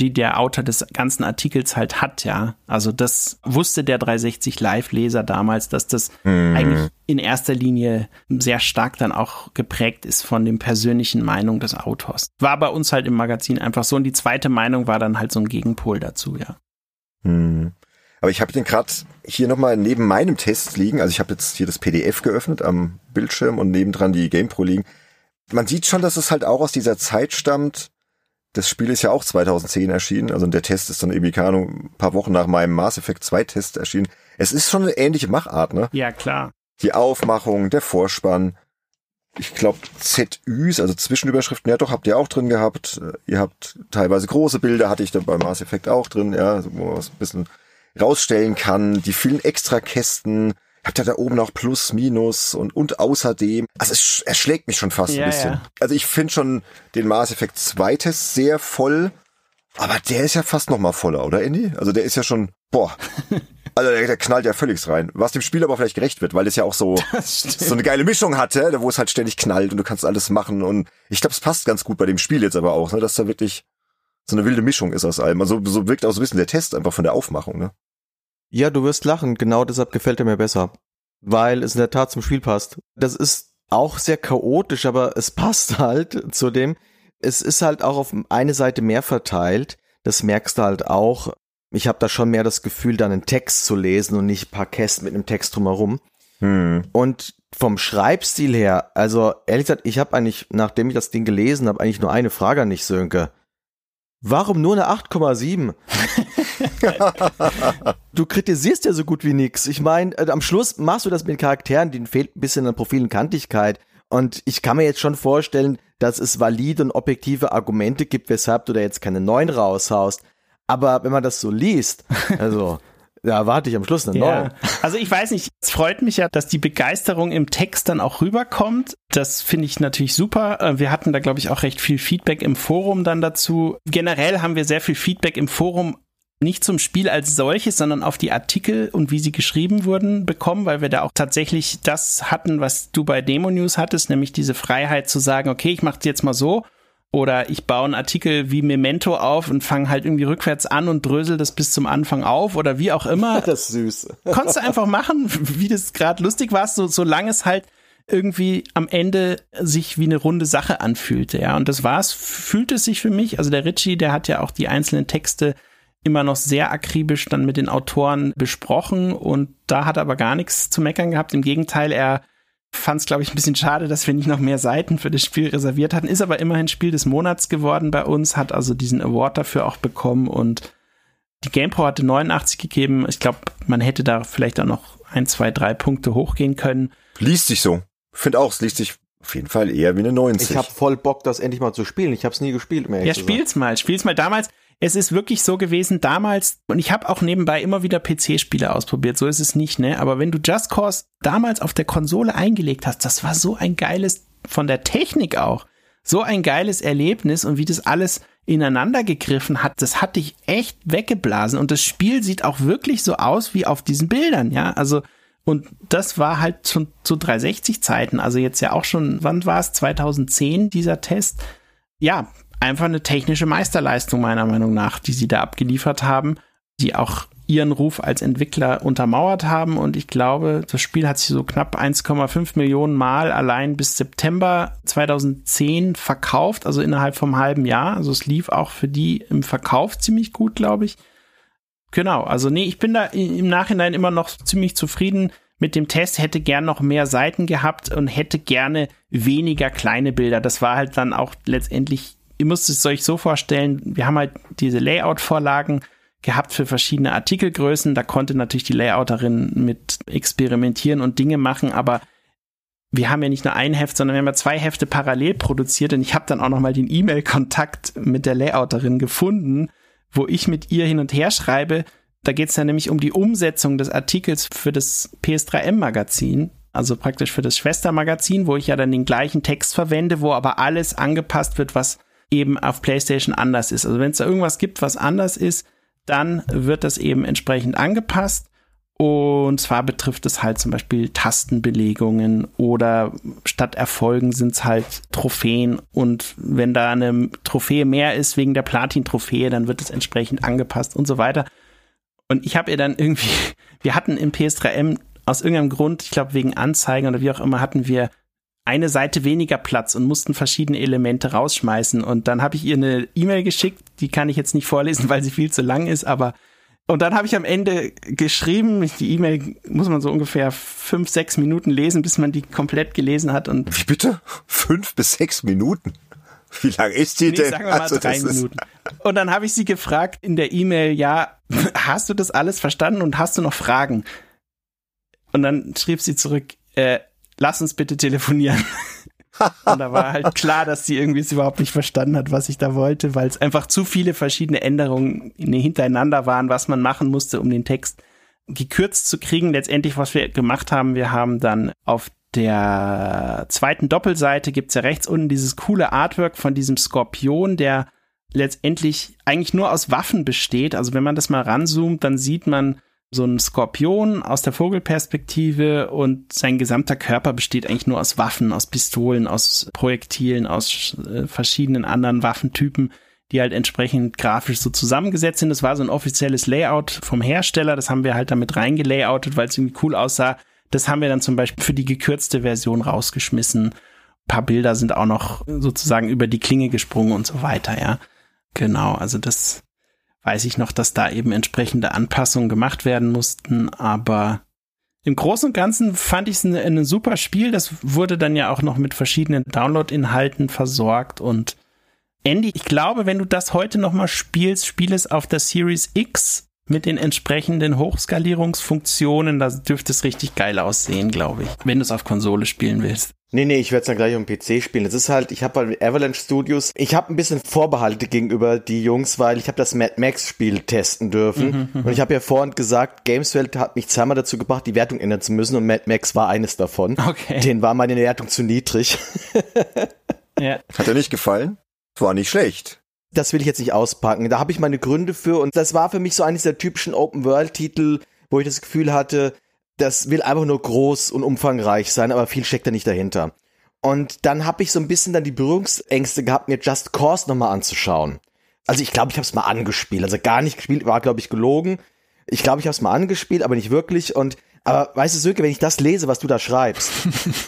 die der Autor des ganzen Artikels halt hat, ja. Also das wusste der 360 Live-Leser damals, dass das mhm. eigentlich in erster Linie sehr stark dann auch geprägt ist von dem persönlichen Meinung des Autors. War bei uns halt im Magazin einfach so und die zweite Meinung war dann halt so ein Gegenpol dazu, ja. Mhm. Aber ich habe den gerade hier nochmal neben meinem Test liegen. Also ich habe jetzt hier das PDF geöffnet am Bildschirm und nebendran die GamePro liegen. Man sieht schon, dass es halt auch aus dieser Zeit stammt. Das Spiel ist ja auch 2010 erschienen. Also der Test ist dann irgendwie, keine Ahnung, ein paar Wochen nach meinem Mass Effect 2 Test erschienen. Es ist schon eine ähnliche Machart, ne? Ja, klar. Die Aufmachung, der Vorspann. Ich glaube, ZÜs, also Zwischenüberschriften, ja doch, habt ihr auch drin gehabt. Ihr habt teilweise große Bilder, hatte ich dann beim Mass Effect auch drin, ja, wo man was ein bisschen rausstellen kann, die vielen Extrakästen, habt ihr da oben noch Plus, Minus und, und außerdem. Also es erschlägt mich schon fast ja, ein bisschen. Ja. Also ich finde schon den Mass Effect 2 Test sehr voll, aber der ist ja fast noch mal voller, oder Andy? Also der ist ja schon, boah. Also der, der knallt ja völlig rein. Was dem Spiel aber vielleicht gerecht wird, weil es ja auch so, so eine geile Mischung hatte, wo es halt ständig knallt und du kannst alles machen. Und ich glaube, es passt ganz gut bei dem Spiel jetzt aber auch, ne, dass da wirklich so eine wilde Mischung ist aus allem. Also so wirkt auch so ein bisschen der Test einfach von der Aufmachung, ne? Ja, du wirst lachen. Genau deshalb gefällt er mir besser. Weil es in der Tat zum Spiel passt. Das ist auch sehr chaotisch, aber es passt halt zu dem. Es ist halt auch auf eine Seite mehr verteilt. Das merkst du halt auch. Ich habe da schon mehr das Gefühl, dann einen Text zu lesen und nicht ein paar Kästen mit einem Text drumherum. Hm. Und vom Schreibstil her, also ehrlich gesagt, ich habe eigentlich, nachdem ich das Ding gelesen habe, eigentlich nur eine Frage an dich, Sönke. Warum nur eine 8,7? du kritisierst ja so gut wie nix. Ich meine, äh, am Schluss machst du das mit Charakteren, denen fehlt ein bisschen an Profilen Kantigkeit. Und ich kann mir jetzt schon vorstellen, dass es valide und objektive Argumente gibt, weshalb du da jetzt keine 9 raushaust. Aber wenn man das so liest, also ja, warte ich am Schluss eine ja. 9. Also ich weiß nicht, es freut mich ja, dass die Begeisterung im Text dann auch rüberkommt. Das finde ich natürlich super. Äh, wir hatten da, glaube ich, auch recht viel Feedback im Forum dann dazu. Generell haben wir sehr viel Feedback im Forum nicht zum Spiel als solches, sondern auf die Artikel und wie sie geschrieben wurden bekommen, weil wir da auch tatsächlich das hatten, was du bei Demo News hattest, nämlich diese Freiheit zu sagen, okay, ich mache es jetzt mal so oder ich baue einen Artikel wie Memento auf und fange halt irgendwie rückwärts an und drösel das bis zum Anfang auf oder wie auch immer. Das ist süß. Konntest du einfach machen, wie das gerade lustig war, so, solange es halt irgendwie am Ende sich wie eine runde Sache anfühlte, ja. Und das war's, fühlte es sich für mich. Also der Ritchie, der hat ja auch die einzelnen Texte immer noch sehr akribisch dann mit den Autoren besprochen und da hat er aber gar nichts zu meckern gehabt. Im Gegenteil, er fand es, glaube ich, ein bisschen schade, dass wir nicht noch mehr Seiten für das Spiel reserviert hatten. Ist aber immerhin Spiel des Monats geworden bei uns, hat also diesen Award dafür auch bekommen und die GamePro hatte 89 gegeben. Ich glaube, man hätte da vielleicht auch noch ein, zwei, drei Punkte hochgehen können. Liest sich so. Finde auch, es liest sich auf jeden Fall eher wie eine 90. Ich habe voll Bock, das endlich mal zu spielen. Ich habe es nie gespielt. Um ja, spiel's mal. Spiel's mal. Damals, es ist wirklich so gewesen damals, und ich habe auch nebenbei immer wieder PC-Spiele ausprobiert, so ist es nicht, ne? Aber wenn du Just Cause damals auf der Konsole eingelegt hast, das war so ein geiles, von der Technik auch, so ein geiles Erlebnis und wie das alles ineinander gegriffen hat, das hat dich echt weggeblasen. Und das Spiel sieht auch wirklich so aus wie auf diesen Bildern, ja? Also, und das war halt zu, zu 360 Zeiten, also jetzt ja auch schon, wann war es? 2010 dieser Test. Ja, einfach eine technische Meisterleistung meiner Meinung nach, die sie da abgeliefert haben, die auch ihren Ruf als Entwickler untermauert haben. Und ich glaube, das Spiel hat sich so knapp 1,5 Millionen Mal allein bis September 2010 verkauft, also innerhalb vom halben Jahr. Also es lief auch für die im Verkauf ziemlich gut, glaube ich. Genau, also nee, ich bin da im Nachhinein immer noch ziemlich zufrieden mit dem Test, hätte gern noch mehr Seiten gehabt und hätte gerne weniger kleine Bilder. Das war halt dann auch letztendlich ihr müsst es euch so vorstellen, wir haben halt diese Layout-Vorlagen gehabt für verschiedene Artikelgrößen. Da konnte natürlich die Layouterin mit experimentieren und Dinge machen, aber wir haben ja nicht nur ein Heft, sondern wir haben ja zwei Hefte parallel produziert und ich habe dann auch noch mal den E-Mail-Kontakt mit der Layouterin gefunden, wo ich mit ihr hin und her schreibe. Da geht es dann nämlich um die Umsetzung des Artikels für das PS3M-Magazin, also praktisch für das Schwestermagazin, wo ich ja dann den gleichen Text verwende, wo aber alles angepasst wird, was eben auf PlayStation anders ist. Also wenn es da irgendwas gibt, was anders ist, dann wird das eben entsprechend angepasst. Und zwar betrifft es halt zum Beispiel Tastenbelegungen oder statt Erfolgen sind es halt Trophäen. Und wenn da eine Trophäe mehr ist wegen der Platin-Trophäe, dann wird es entsprechend angepasst und so weiter. Und ich habe ihr dann irgendwie, wir hatten im PS3M aus irgendeinem Grund, ich glaube wegen Anzeigen oder wie auch immer, hatten wir eine Seite weniger Platz und mussten verschiedene Elemente rausschmeißen. Und dann habe ich ihr eine E-Mail geschickt, die kann ich jetzt nicht vorlesen, weil sie viel zu lang ist, aber und dann habe ich am Ende geschrieben, die E-Mail muss man so ungefähr fünf, sechs Minuten lesen, bis man die komplett gelesen hat. Und Wie bitte? Fünf bis sechs Minuten? Wie lang ist die nee, denn? sagen wir mal Also, drei Minuten. Und dann habe ich sie gefragt in der E-Mail, ja, hast du das alles verstanden und hast du noch Fragen? Und dann schrieb sie zurück, äh, lass uns bitte telefonieren. Und da war halt klar, dass sie irgendwie es überhaupt nicht verstanden hat, was ich da wollte, weil es einfach zu viele verschiedene Änderungen hintereinander waren, was man machen musste, um den Text gekürzt zu kriegen. Letztendlich, was wir gemacht haben, wir haben dann auf der zweiten Doppelseite gibt's ja rechts unten dieses coole Artwork von diesem Skorpion, der letztendlich eigentlich nur aus Waffen besteht. Also wenn man das mal ranzoomt, dann sieht man so einen Skorpion aus der Vogelperspektive und sein gesamter Körper besteht eigentlich nur aus Waffen, aus Pistolen, aus Projektilen, aus äh, verschiedenen anderen Waffentypen, die halt entsprechend grafisch so zusammengesetzt sind. Das war so ein offizielles Layout vom Hersteller, das haben wir halt damit reingelayoutet, weil es irgendwie cool aussah. Das haben wir dann zum Beispiel für die gekürzte Version rausgeschmissen. Ein paar Bilder sind auch noch sozusagen über die Klinge gesprungen und so weiter, ja. Genau, also das weiß ich noch, dass da eben entsprechende Anpassungen gemacht werden mussten, aber im Großen und Ganzen fand ich es ein, ein super Spiel. Das wurde dann ja auch noch mit verschiedenen Download-Inhalten versorgt und Andy, ich glaube, wenn du das heute noch mal spielst, spiel es auf der Series X mit den entsprechenden Hochskalierungsfunktionen. Da dürfte es richtig geil aussehen, glaube ich, wenn du es auf Konsole spielen willst. Nee, nee, ich werde es dann gleich auf dem PC spielen. Das ist halt, ich habe bei Avalanche Studios, ich habe ein bisschen Vorbehalte gegenüber die Jungs, weil ich habe das Mad Max Spiel testen dürfen. und ich habe ja vorhin gesagt, Gameswelt hat mich zweimal dazu gebracht, die Wertung ändern zu müssen und Mad Max war eines davon. Okay. Den war meine Wertung zu niedrig. Ja. Hat er nicht gefallen? War nicht schlecht. Das will ich jetzt nicht auspacken. Da habe ich meine Gründe für und das war für mich so eines der typischen Open-World-Titel, wo ich das Gefühl hatte, das will einfach nur groß und umfangreich sein, aber viel steckt da nicht dahinter. Und dann habe ich so ein bisschen dann die Berührungsängste gehabt, mir Just Cause nochmal anzuschauen. Also ich glaube, ich habe es mal angespielt. Also gar nicht gespielt, war glaube ich gelogen. Ich glaube, ich habe es mal angespielt, aber nicht wirklich. Und aber weißt du, Söke, wenn ich das lese, was du da schreibst,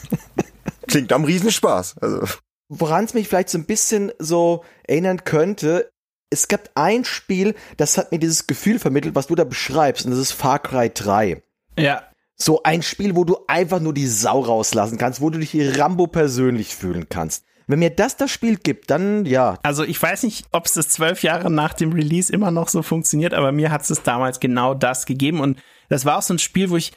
Klingt am Riesenspaß. Also, woran es mich vielleicht so ein bisschen so erinnern könnte, es gibt ein Spiel, das hat mir dieses Gefühl vermittelt, was du da beschreibst, und das ist Far Cry 3. Ja. So ein Spiel, wo du einfach nur die Sau rauslassen kannst, wo du dich wie Rambo persönlich fühlen kannst. Wenn mir das das Spiel gibt, dann ja. Also ich weiß nicht, ob es das zwölf Jahre nach dem Release immer noch so funktioniert, aber mir hat es damals genau das gegeben. Und das war auch so ein Spiel, wo ich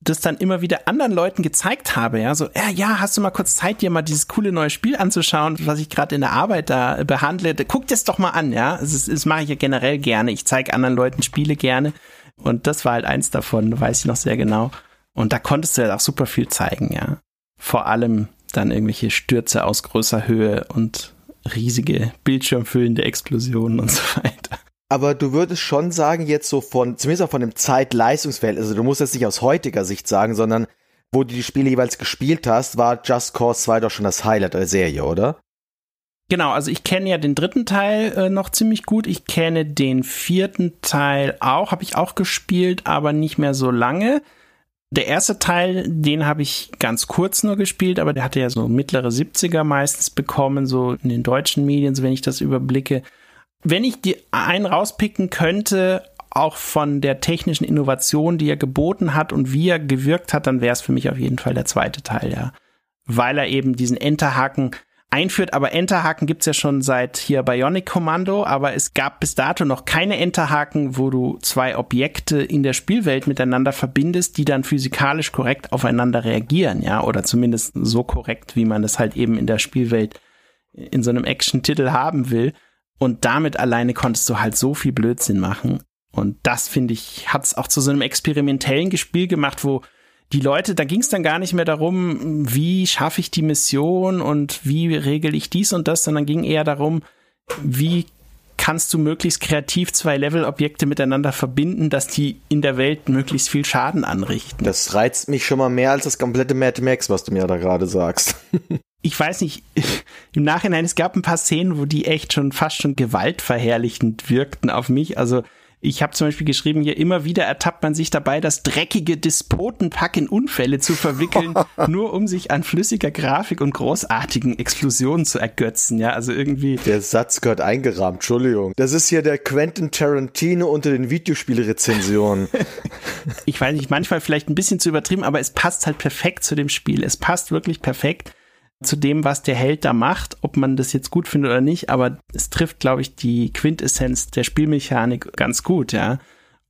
das dann immer wieder anderen Leuten gezeigt habe, ja, so, ja, ja, hast du mal kurz Zeit, dir mal dieses coole neue Spiel anzuschauen, was ich gerade in der Arbeit da behandle, guck das doch mal an, ja, das, das mache ich ja generell gerne, ich zeige anderen Leuten Spiele gerne. Und das war halt eins davon, weiß ich noch sehr genau und da konntest du ja auch super viel zeigen, ja, vor allem dann irgendwelche Stürze aus großer Höhe und riesige bildschirmfüllende Explosionen und so weiter. Aber du würdest schon sagen, jetzt so von, zumindest auch von dem Zeit-Leistungsverhältnis, also du musst das nicht aus heutiger Sicht sagen, sondern wo du die Spiele jeweils gespielt hast, war Just Cause 2 doch schon das Highlight der Serie, oder? Genau, also ich kenne ja den dritten Teil äh, noch ziemlich gut. Ich kenne den vierten Teil auch, habe ich auch gespielt, aber nicht mehr so lange. Der erste Teil, den habe ich ganz kurz nur gespielt, aber der hatte ja so mittlere 70er meistens bekommen, so in den deutschen Medien, so wenn ich das überblicke. Wenn ich die einen rauspicken könnte, auch von der technischen Innovation, die er geboten hat und wie er gewirkt hat, dann wäre es für mich auf jeden Fall der zweite Teil, ja. Weil er eben diesen Enterhaken einführt. Aber Enterhaken gibt's ja schon seit hier Bionic Commando, aber es gab bis dato noch keine Enterhaken, wo du zwei Objekte in der Spielwelt miteinander verbindest, die dann physikalisch korrekt aufeinander reagieren, ja, oder zumindest so korrekt, wie man das halt eben in der Spielwelt in so einem Action-Titel haben will. Und damit alleine konntest du halt so viel Blödsinn machen. Und das, finde ich, hat's auch zu so einem experimentellen Spiel gemacht, wo die Leute, da ging es dann gar nicht mehr darum, wie schaffe ich die Mission und wie regel ich dies und das, sondern ging eher darum, wie kannst du möglichst kreativ zwei Level-Objekte miteinander verbinden, dass die in der Welt möglichst viel Schaden anrichten. Das reizt mich schon mal mehr als das komplette Mad Max, was du mir da gerade sagst. ich weiß nicht, im Nachhinein, es gab ein paar Szenen, wo die echt schon fast schon gewaltverherrlichend wirkten auf mich. Also ich habe zum Beispiel geschrieben, hier immer wieder ertappt man sich dabei, das dreckige Despotenpack in Unfälle zu verwickeln, nur um sich an flüssiger Grafik und großartigen Explosionen zu ergötzen. Ja, also irgendwie. Der Satz gehört eingerahmt, Entschuldigung. Das ist hier der Quentin Tarantino unter den Videospielrezensionen. ich weiß nicht, manchmal vielleicht ein bisschen zu übertrieben, aber es passt halt perfekt zu dem Spiel. Es passt wirklich perfekt zu dem, was der Held da macht, ob man das jetzt gut findet oder nicht, aber es trifft, glaube ich, die Quintessenz der Spielmechanik ganz gut, ja.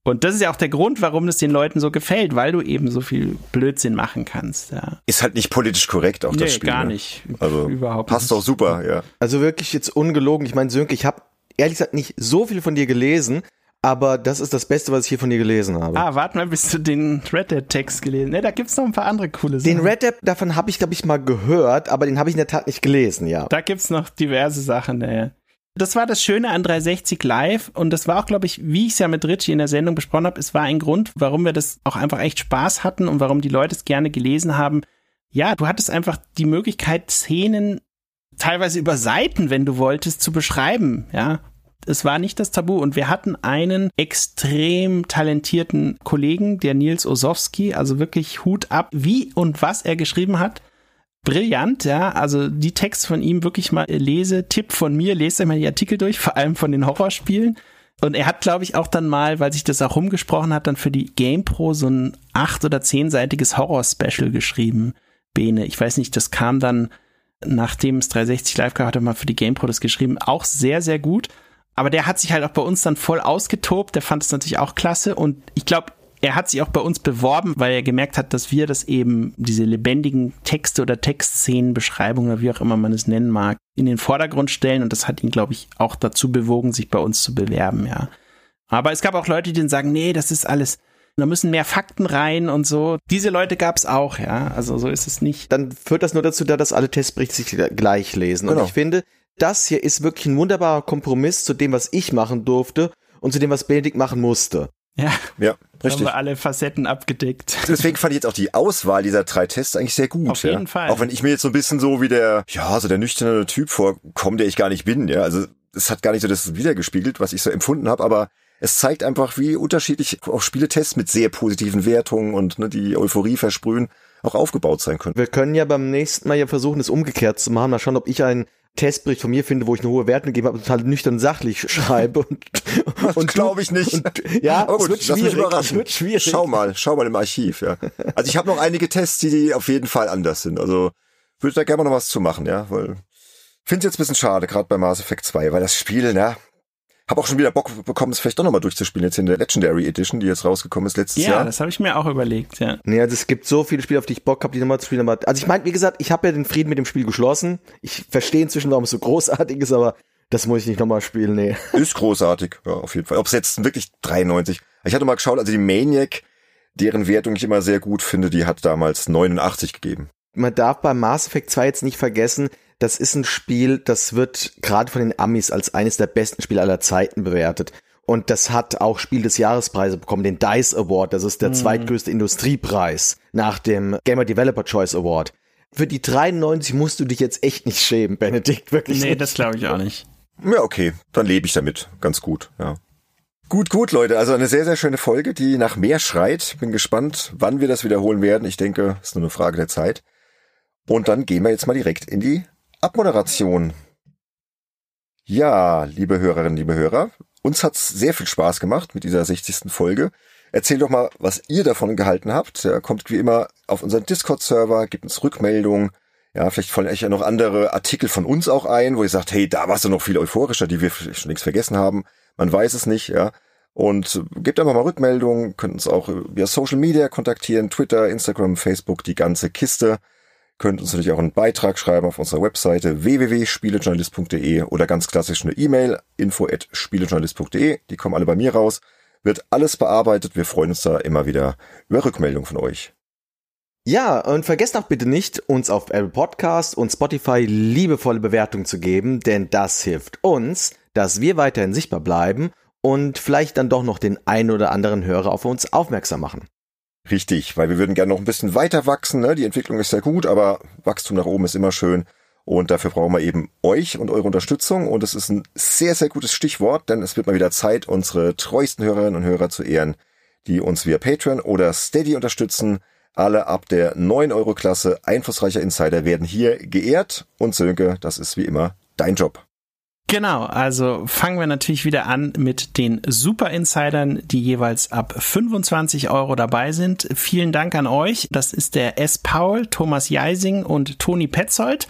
Und das ist ja auch der Grund, warum es den Leuten so gefällt, weil du eben so viel Blödsinn machen kannst. Ja. Ist halt nicht politisch korrekt auch nee, das Spiel. gar ne? nicht. Also überhaupt passt doch super, ja. Also wirklich jetzt ungelogen. Ich meine, Sönke, ich habe ehrlich gesagt nicht so viel von dir gelesen, aber das ist das Beste, was ich hier von dir gelesen habe. Ah, warte mal, bis du den Red Dead Text gelesen. Ne, da gibt's noch ein paar andere coole Sachen. Den Red Dead, davon habe ich glaube ich mal gehört, aber den habe ich in der Tat nicht gelesen, ja. Da gibt's noch diverse Sachen, ne. Das war das Schöne an 360 Live und das war auch, glaube ich, wie ich es ja mit Richie in der Sendung besprochen habe, es war ein Grund, warum wir das auch einfach echt Spaß hatten und warum die Leute es gerne gelesen haben. Ja, du hattest einfach die Möglichkeit, Szenen teilweise über Seiten, wenn du wolltest, zu beschreiben, ja es war nicht das Tabu und wir hatten einen extrem talentierten Kollegen, der Nils Osowski, also wirklich Hut ab, wie und was er geschrieben hat. Brillant, ja, also die Texte von ihm wirklich mal lese, Tipp von mir, lest einmal die Artikel durch, vor allem von den Horrorspielen. Und er hat, glaube ich, auch dann mal, weil sich das auch rumgesprochen hat, dann für die GamePro so ein acht- oder zehnseitiges Horror-Special geschrieben. Bene, ich weiß nicht, das kam dann, nachdem es 360 live gab, hat er mal für die GamePro das geschrieben. Auch sehr, sehr gut. Aber der hat sich halt auch bei uns dann voll ausgetobt. Der fand es natürlich auch klasse. Und ich glaube, er hat sich auch bei uns beworben, weil er gemerkt hat, dass wir das eben, diese lebendigen Texte oder Textszenen, Beschreibungen oder wie auch immer man es nennen mag, in den Vordergrund stellen. Und das hat ihn, glaube ich, auch dazu bewogen, sich bei uns zu bewerben, ja. Aber es gab auch Leute, die dann sagen, nee, das ist alles, da müssen mehr Fakten rein und so. Diese Leute gab es auch, ja. Also so ist es nicht. Dann führt das nur dazu, dass alle Testberichte sich gleich lesen. Genau. Und ich finde, das hier ist wirklich ein wunderbarer Kompromiss zu dem, was ich machen durfte und zu dem, was Benedikt machen musste. Ja, ja richtig. Haben wir alle Facetten abgedeckt. Deswegen fand ich jetzt auch die Auswahl dieser drei Tests eigentlich sehr gut. Auf jeden ja. Fall. Auch wenn ich mir jetzt so ein bisschen so wie der, ja, so der nüchterne Typ vorkomme, der ich gar nicht bin. Ja, also es hat gar nicht so das wiedergespiegelt, was ich so empfunden habe, aber es zeigt einfach, wie unterschiedlich auch Spieletests mit sehr positiven Wertungen und ne, die Euphorie versprühen auch aufgebaut sein können. Wir können ja beim nächsten Mal ja versuchen, es umgekehrt zu machen. Mal schauen, ob ich einen Testbericht von mir finde, wo ich eine hohe Wertung gegeben habe, total nüchtern sachlich schreibe und, und glaube ich nicht. Und, ja, aber gut, es wird schwierig. Es wird schwierig. Schau mal, schau mal im Archiv, ja. Also ich habe noch einige Tests, die auf jeden Fall anders sind. Also würde da gerne mal noch was zu machen, ja, weil finde jetzt ein bisschen schade, gerade bei Mass Effect 2, weil das Spiel, ne, habe auch schon wieder Bock bekommen, es vielleicht doch nochmal durchzuspielen, jetzt in der Legendary Edition, die jetzt rausgekommen ist letztes ja, Jahr. Ja, das habe ich mir auch überlegt, ja. Nee, also es gibt so viele Spiele, auf die ich Bock habe, die nochmal zu spielen. Aber, also ich meine, wie gesagt, ich habe ja den Frieden mit dem Spiel geschlossen. Ich verstehe inzwischen, warum es so großartig ist, aber das muss ich nicht nochmal spielen, nee. Ist großartig, ja, auf jeden Fall. Ob es jetzt wirklich 93. Ich hatte mal geschaut, also die Maniac, deren Wertung ich immer sehr gut finde, die hat damals 89 gegeben. Man darf beim Mass Effect 2 jetzt nicht vergessen, das ist ein Spiel, das wird gerade von den Amis als eines der besten Spiele aller Zeiten bewertet. Und das hat auch Spiel des Jahrespreise bekommen, den DICE Award. Das ist der mhm. zweitgrößte Industriepreis nach dem Gamer Developer Choice Award. Für die 93 musst du dich jetzt echt nicht schämen, Benedikt, wirklich. Nee, nicht. das glaube ich auch nicht. Ja, okay, dann lebe ich damit. Ganz gut, ja. Gut, gut, Leute. Also eine sehr, sehr schöne Folge, die nach mehr schreit. Bin gespannt, wann wir das wiederholen werden. Ich denke, es ist nur eine Frage der Zeit. Und dann gehen wir jetzt mal direkt in die Abmoderation. Ja, liebe Hörerinnen, liebe Hörer, uns hat's sehr viel Spaß gemacht mit dieser 60. Folge. Erzählt doch mal, was ihr davon gehalten habt. Ja, kommt wie immer auf unseren Discord-Server, gibt uns Rückmeldungen, Ja, vielleicht fallen euch ja noch andere Artikel von uns auch ein, wo ihr sagt, hey, da warst du noch viel euphorischer, die wir schon nichts vergessen haben. Man weiß es nicht, ja. Und gebt einfach mal Rückmeldungen, könnt uns auch via Social Media kontaktieren, Twitter, Instagram, Facebook, die ganze Kiste. Könnt uns natürlich auch einen Beitrag schreiben auf unserer Webseite www.spielejournalist.de oder ganz klassisch eine E-Mail info@spielejournalist.de. Die kommen alle bei mir raus. Wird alles bearbeitet. Wir freuen uns da immer wieder über Rückmeldungen von euch. Ja, und vergesst auch bitte nicht, uns auf Apple Podcast und Spotify liebevolle Bewertungen zu geben, denn das hilft uns, dass wir weiterhin sichtbar bleiben und vielleicht dann doch noch den einen oder anderen Hörer auf uns aufmerksam machen. Richtig, weil wir würden gerne noch ein bisschen weiter wachsen. Ne? Die Entwicklung ist sehr gut, aber Wachstum nach oben ist immer schön. Und dafür brauchen wir eben euch und eure Unterstützung. Und es ist ein sehr, sehr gutes Stichwort, denn es wird mal wieder Zeit, unsere treuesten Hörerinnen und Hörer zu ehren, die uns via Patreon oder Steady unterstützen. Alle ab der 9-Euro-Klasse einflussreicher Insider werden hier geehrt. Und Sönke, das ist wie immer dein Job. Genau, also fangen wir natürlich wieder an mit den Super Insidern, die jeweils ab 25 Euro dabei sind. Vielen Dank an euch. Das ist der S. Paul, Thomas Jeising und Toni Petzold.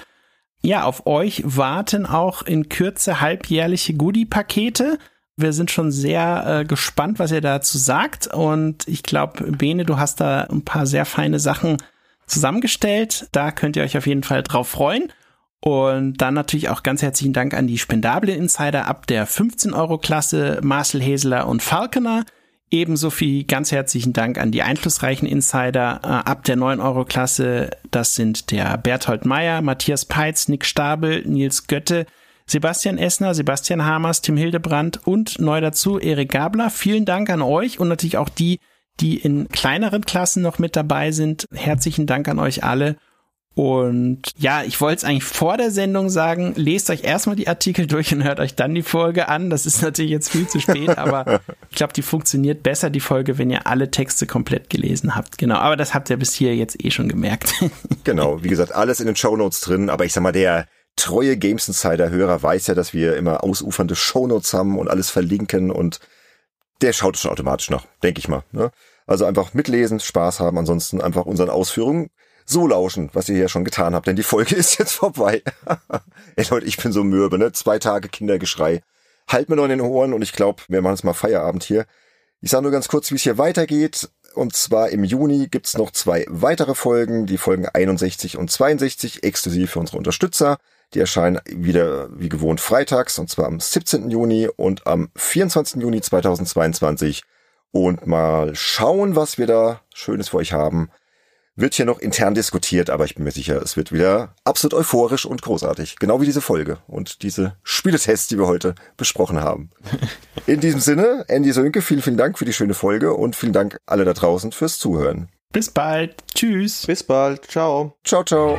Ja, auf euch warten auch in Kürze halbjährliche Goodie-Pakete. Wir sind schon sehr äh, gespannt, was ihr dazu sagt. Und ich glaube, Bene, du hast da ein paar sehr feine Sachen zusammengestellt. Da könnt ihr euch auf jeden Fall drauf freuen. Und dann natürlich auch ganz herzlichen Dank an die spendable Insider ab der 15 Euro Klasse, Marcel Heseler und Falconer. Ebenso viel ganz herzlichen Dank an die einflussreichen Insider äh, ab der 9 Euro Klasse. Das sind der Berthold Meyer, Matthias Peitz, Nick Stabel, Nils Götte, Sebastian Essner, Sebastian Hamers, Tim Hildebrand und neu dazu Erik Gabler. Vielen Dank an euch und natürlich auch die, die in kleineren Klassen noch mit dabei sind. Herzlichen Dank an euch alle. Und ja, ich wollte es eigentlich vor der Sendung sagen, lest euch erstmal die Artikel durch und hört euch dann die Folge an. Das ist natürlich jetzt viel zu spät, aber ich glaube, die funktioniert besser, die Folge, wenn ihr alle Texte komplett gelesen habt. Genau, aber das habt ihr bis hier jetzt eh schon gemerkt. genau, wie gesagt, alles in den Show Notes drin, aber ich sag mal, der treue Games Insider Hörer weiß ja, dass wir immer ausufernde Show Notes haben und alles verlinken und der schaut schon automatisch nach, denke ich mal. Ne? Also einfach mitlesen, Spaß haben, ansonsten einfach unseren Ausführungen so lauschen, was ihr ja schon getan habt, denn die Folge ist jetzt vorbei. Ey Leute, ich bin so mürbe, ne? Zwei Tage Kindergeschrei. Halt mir noch in den Ohren und ich glaube, wir machen jetzt mal Feierabend hier. Ich sage nur ganz kurz, wie es hier weitergeht. Und zwar im Juni gibt's noch zwei weitere Folgen, die Folgen 61 und 62, exklusiv für unsere Unterstützer. Die erscheinen wieder wie gewohnt freitags, und zwar am 17. Juni und am 24. Juni 2022. Und mal schauen, was wir da Schönes für euch haben wird hier noch intern diskutiert, aber ich bin mir sicher, es wird wieder absolut euphorisch und großartig. Genau wie diese Folge und diese Spieletests, die wir heute besprochen haben. In diesem Sinne, Andy Sönke, vielen, vielen Dank für die schöne Folge und vielen Dank alle da draußen fürs Zuhören. Bis bald. Tschüss. Bis bald. Ciao. Ciao, ciao.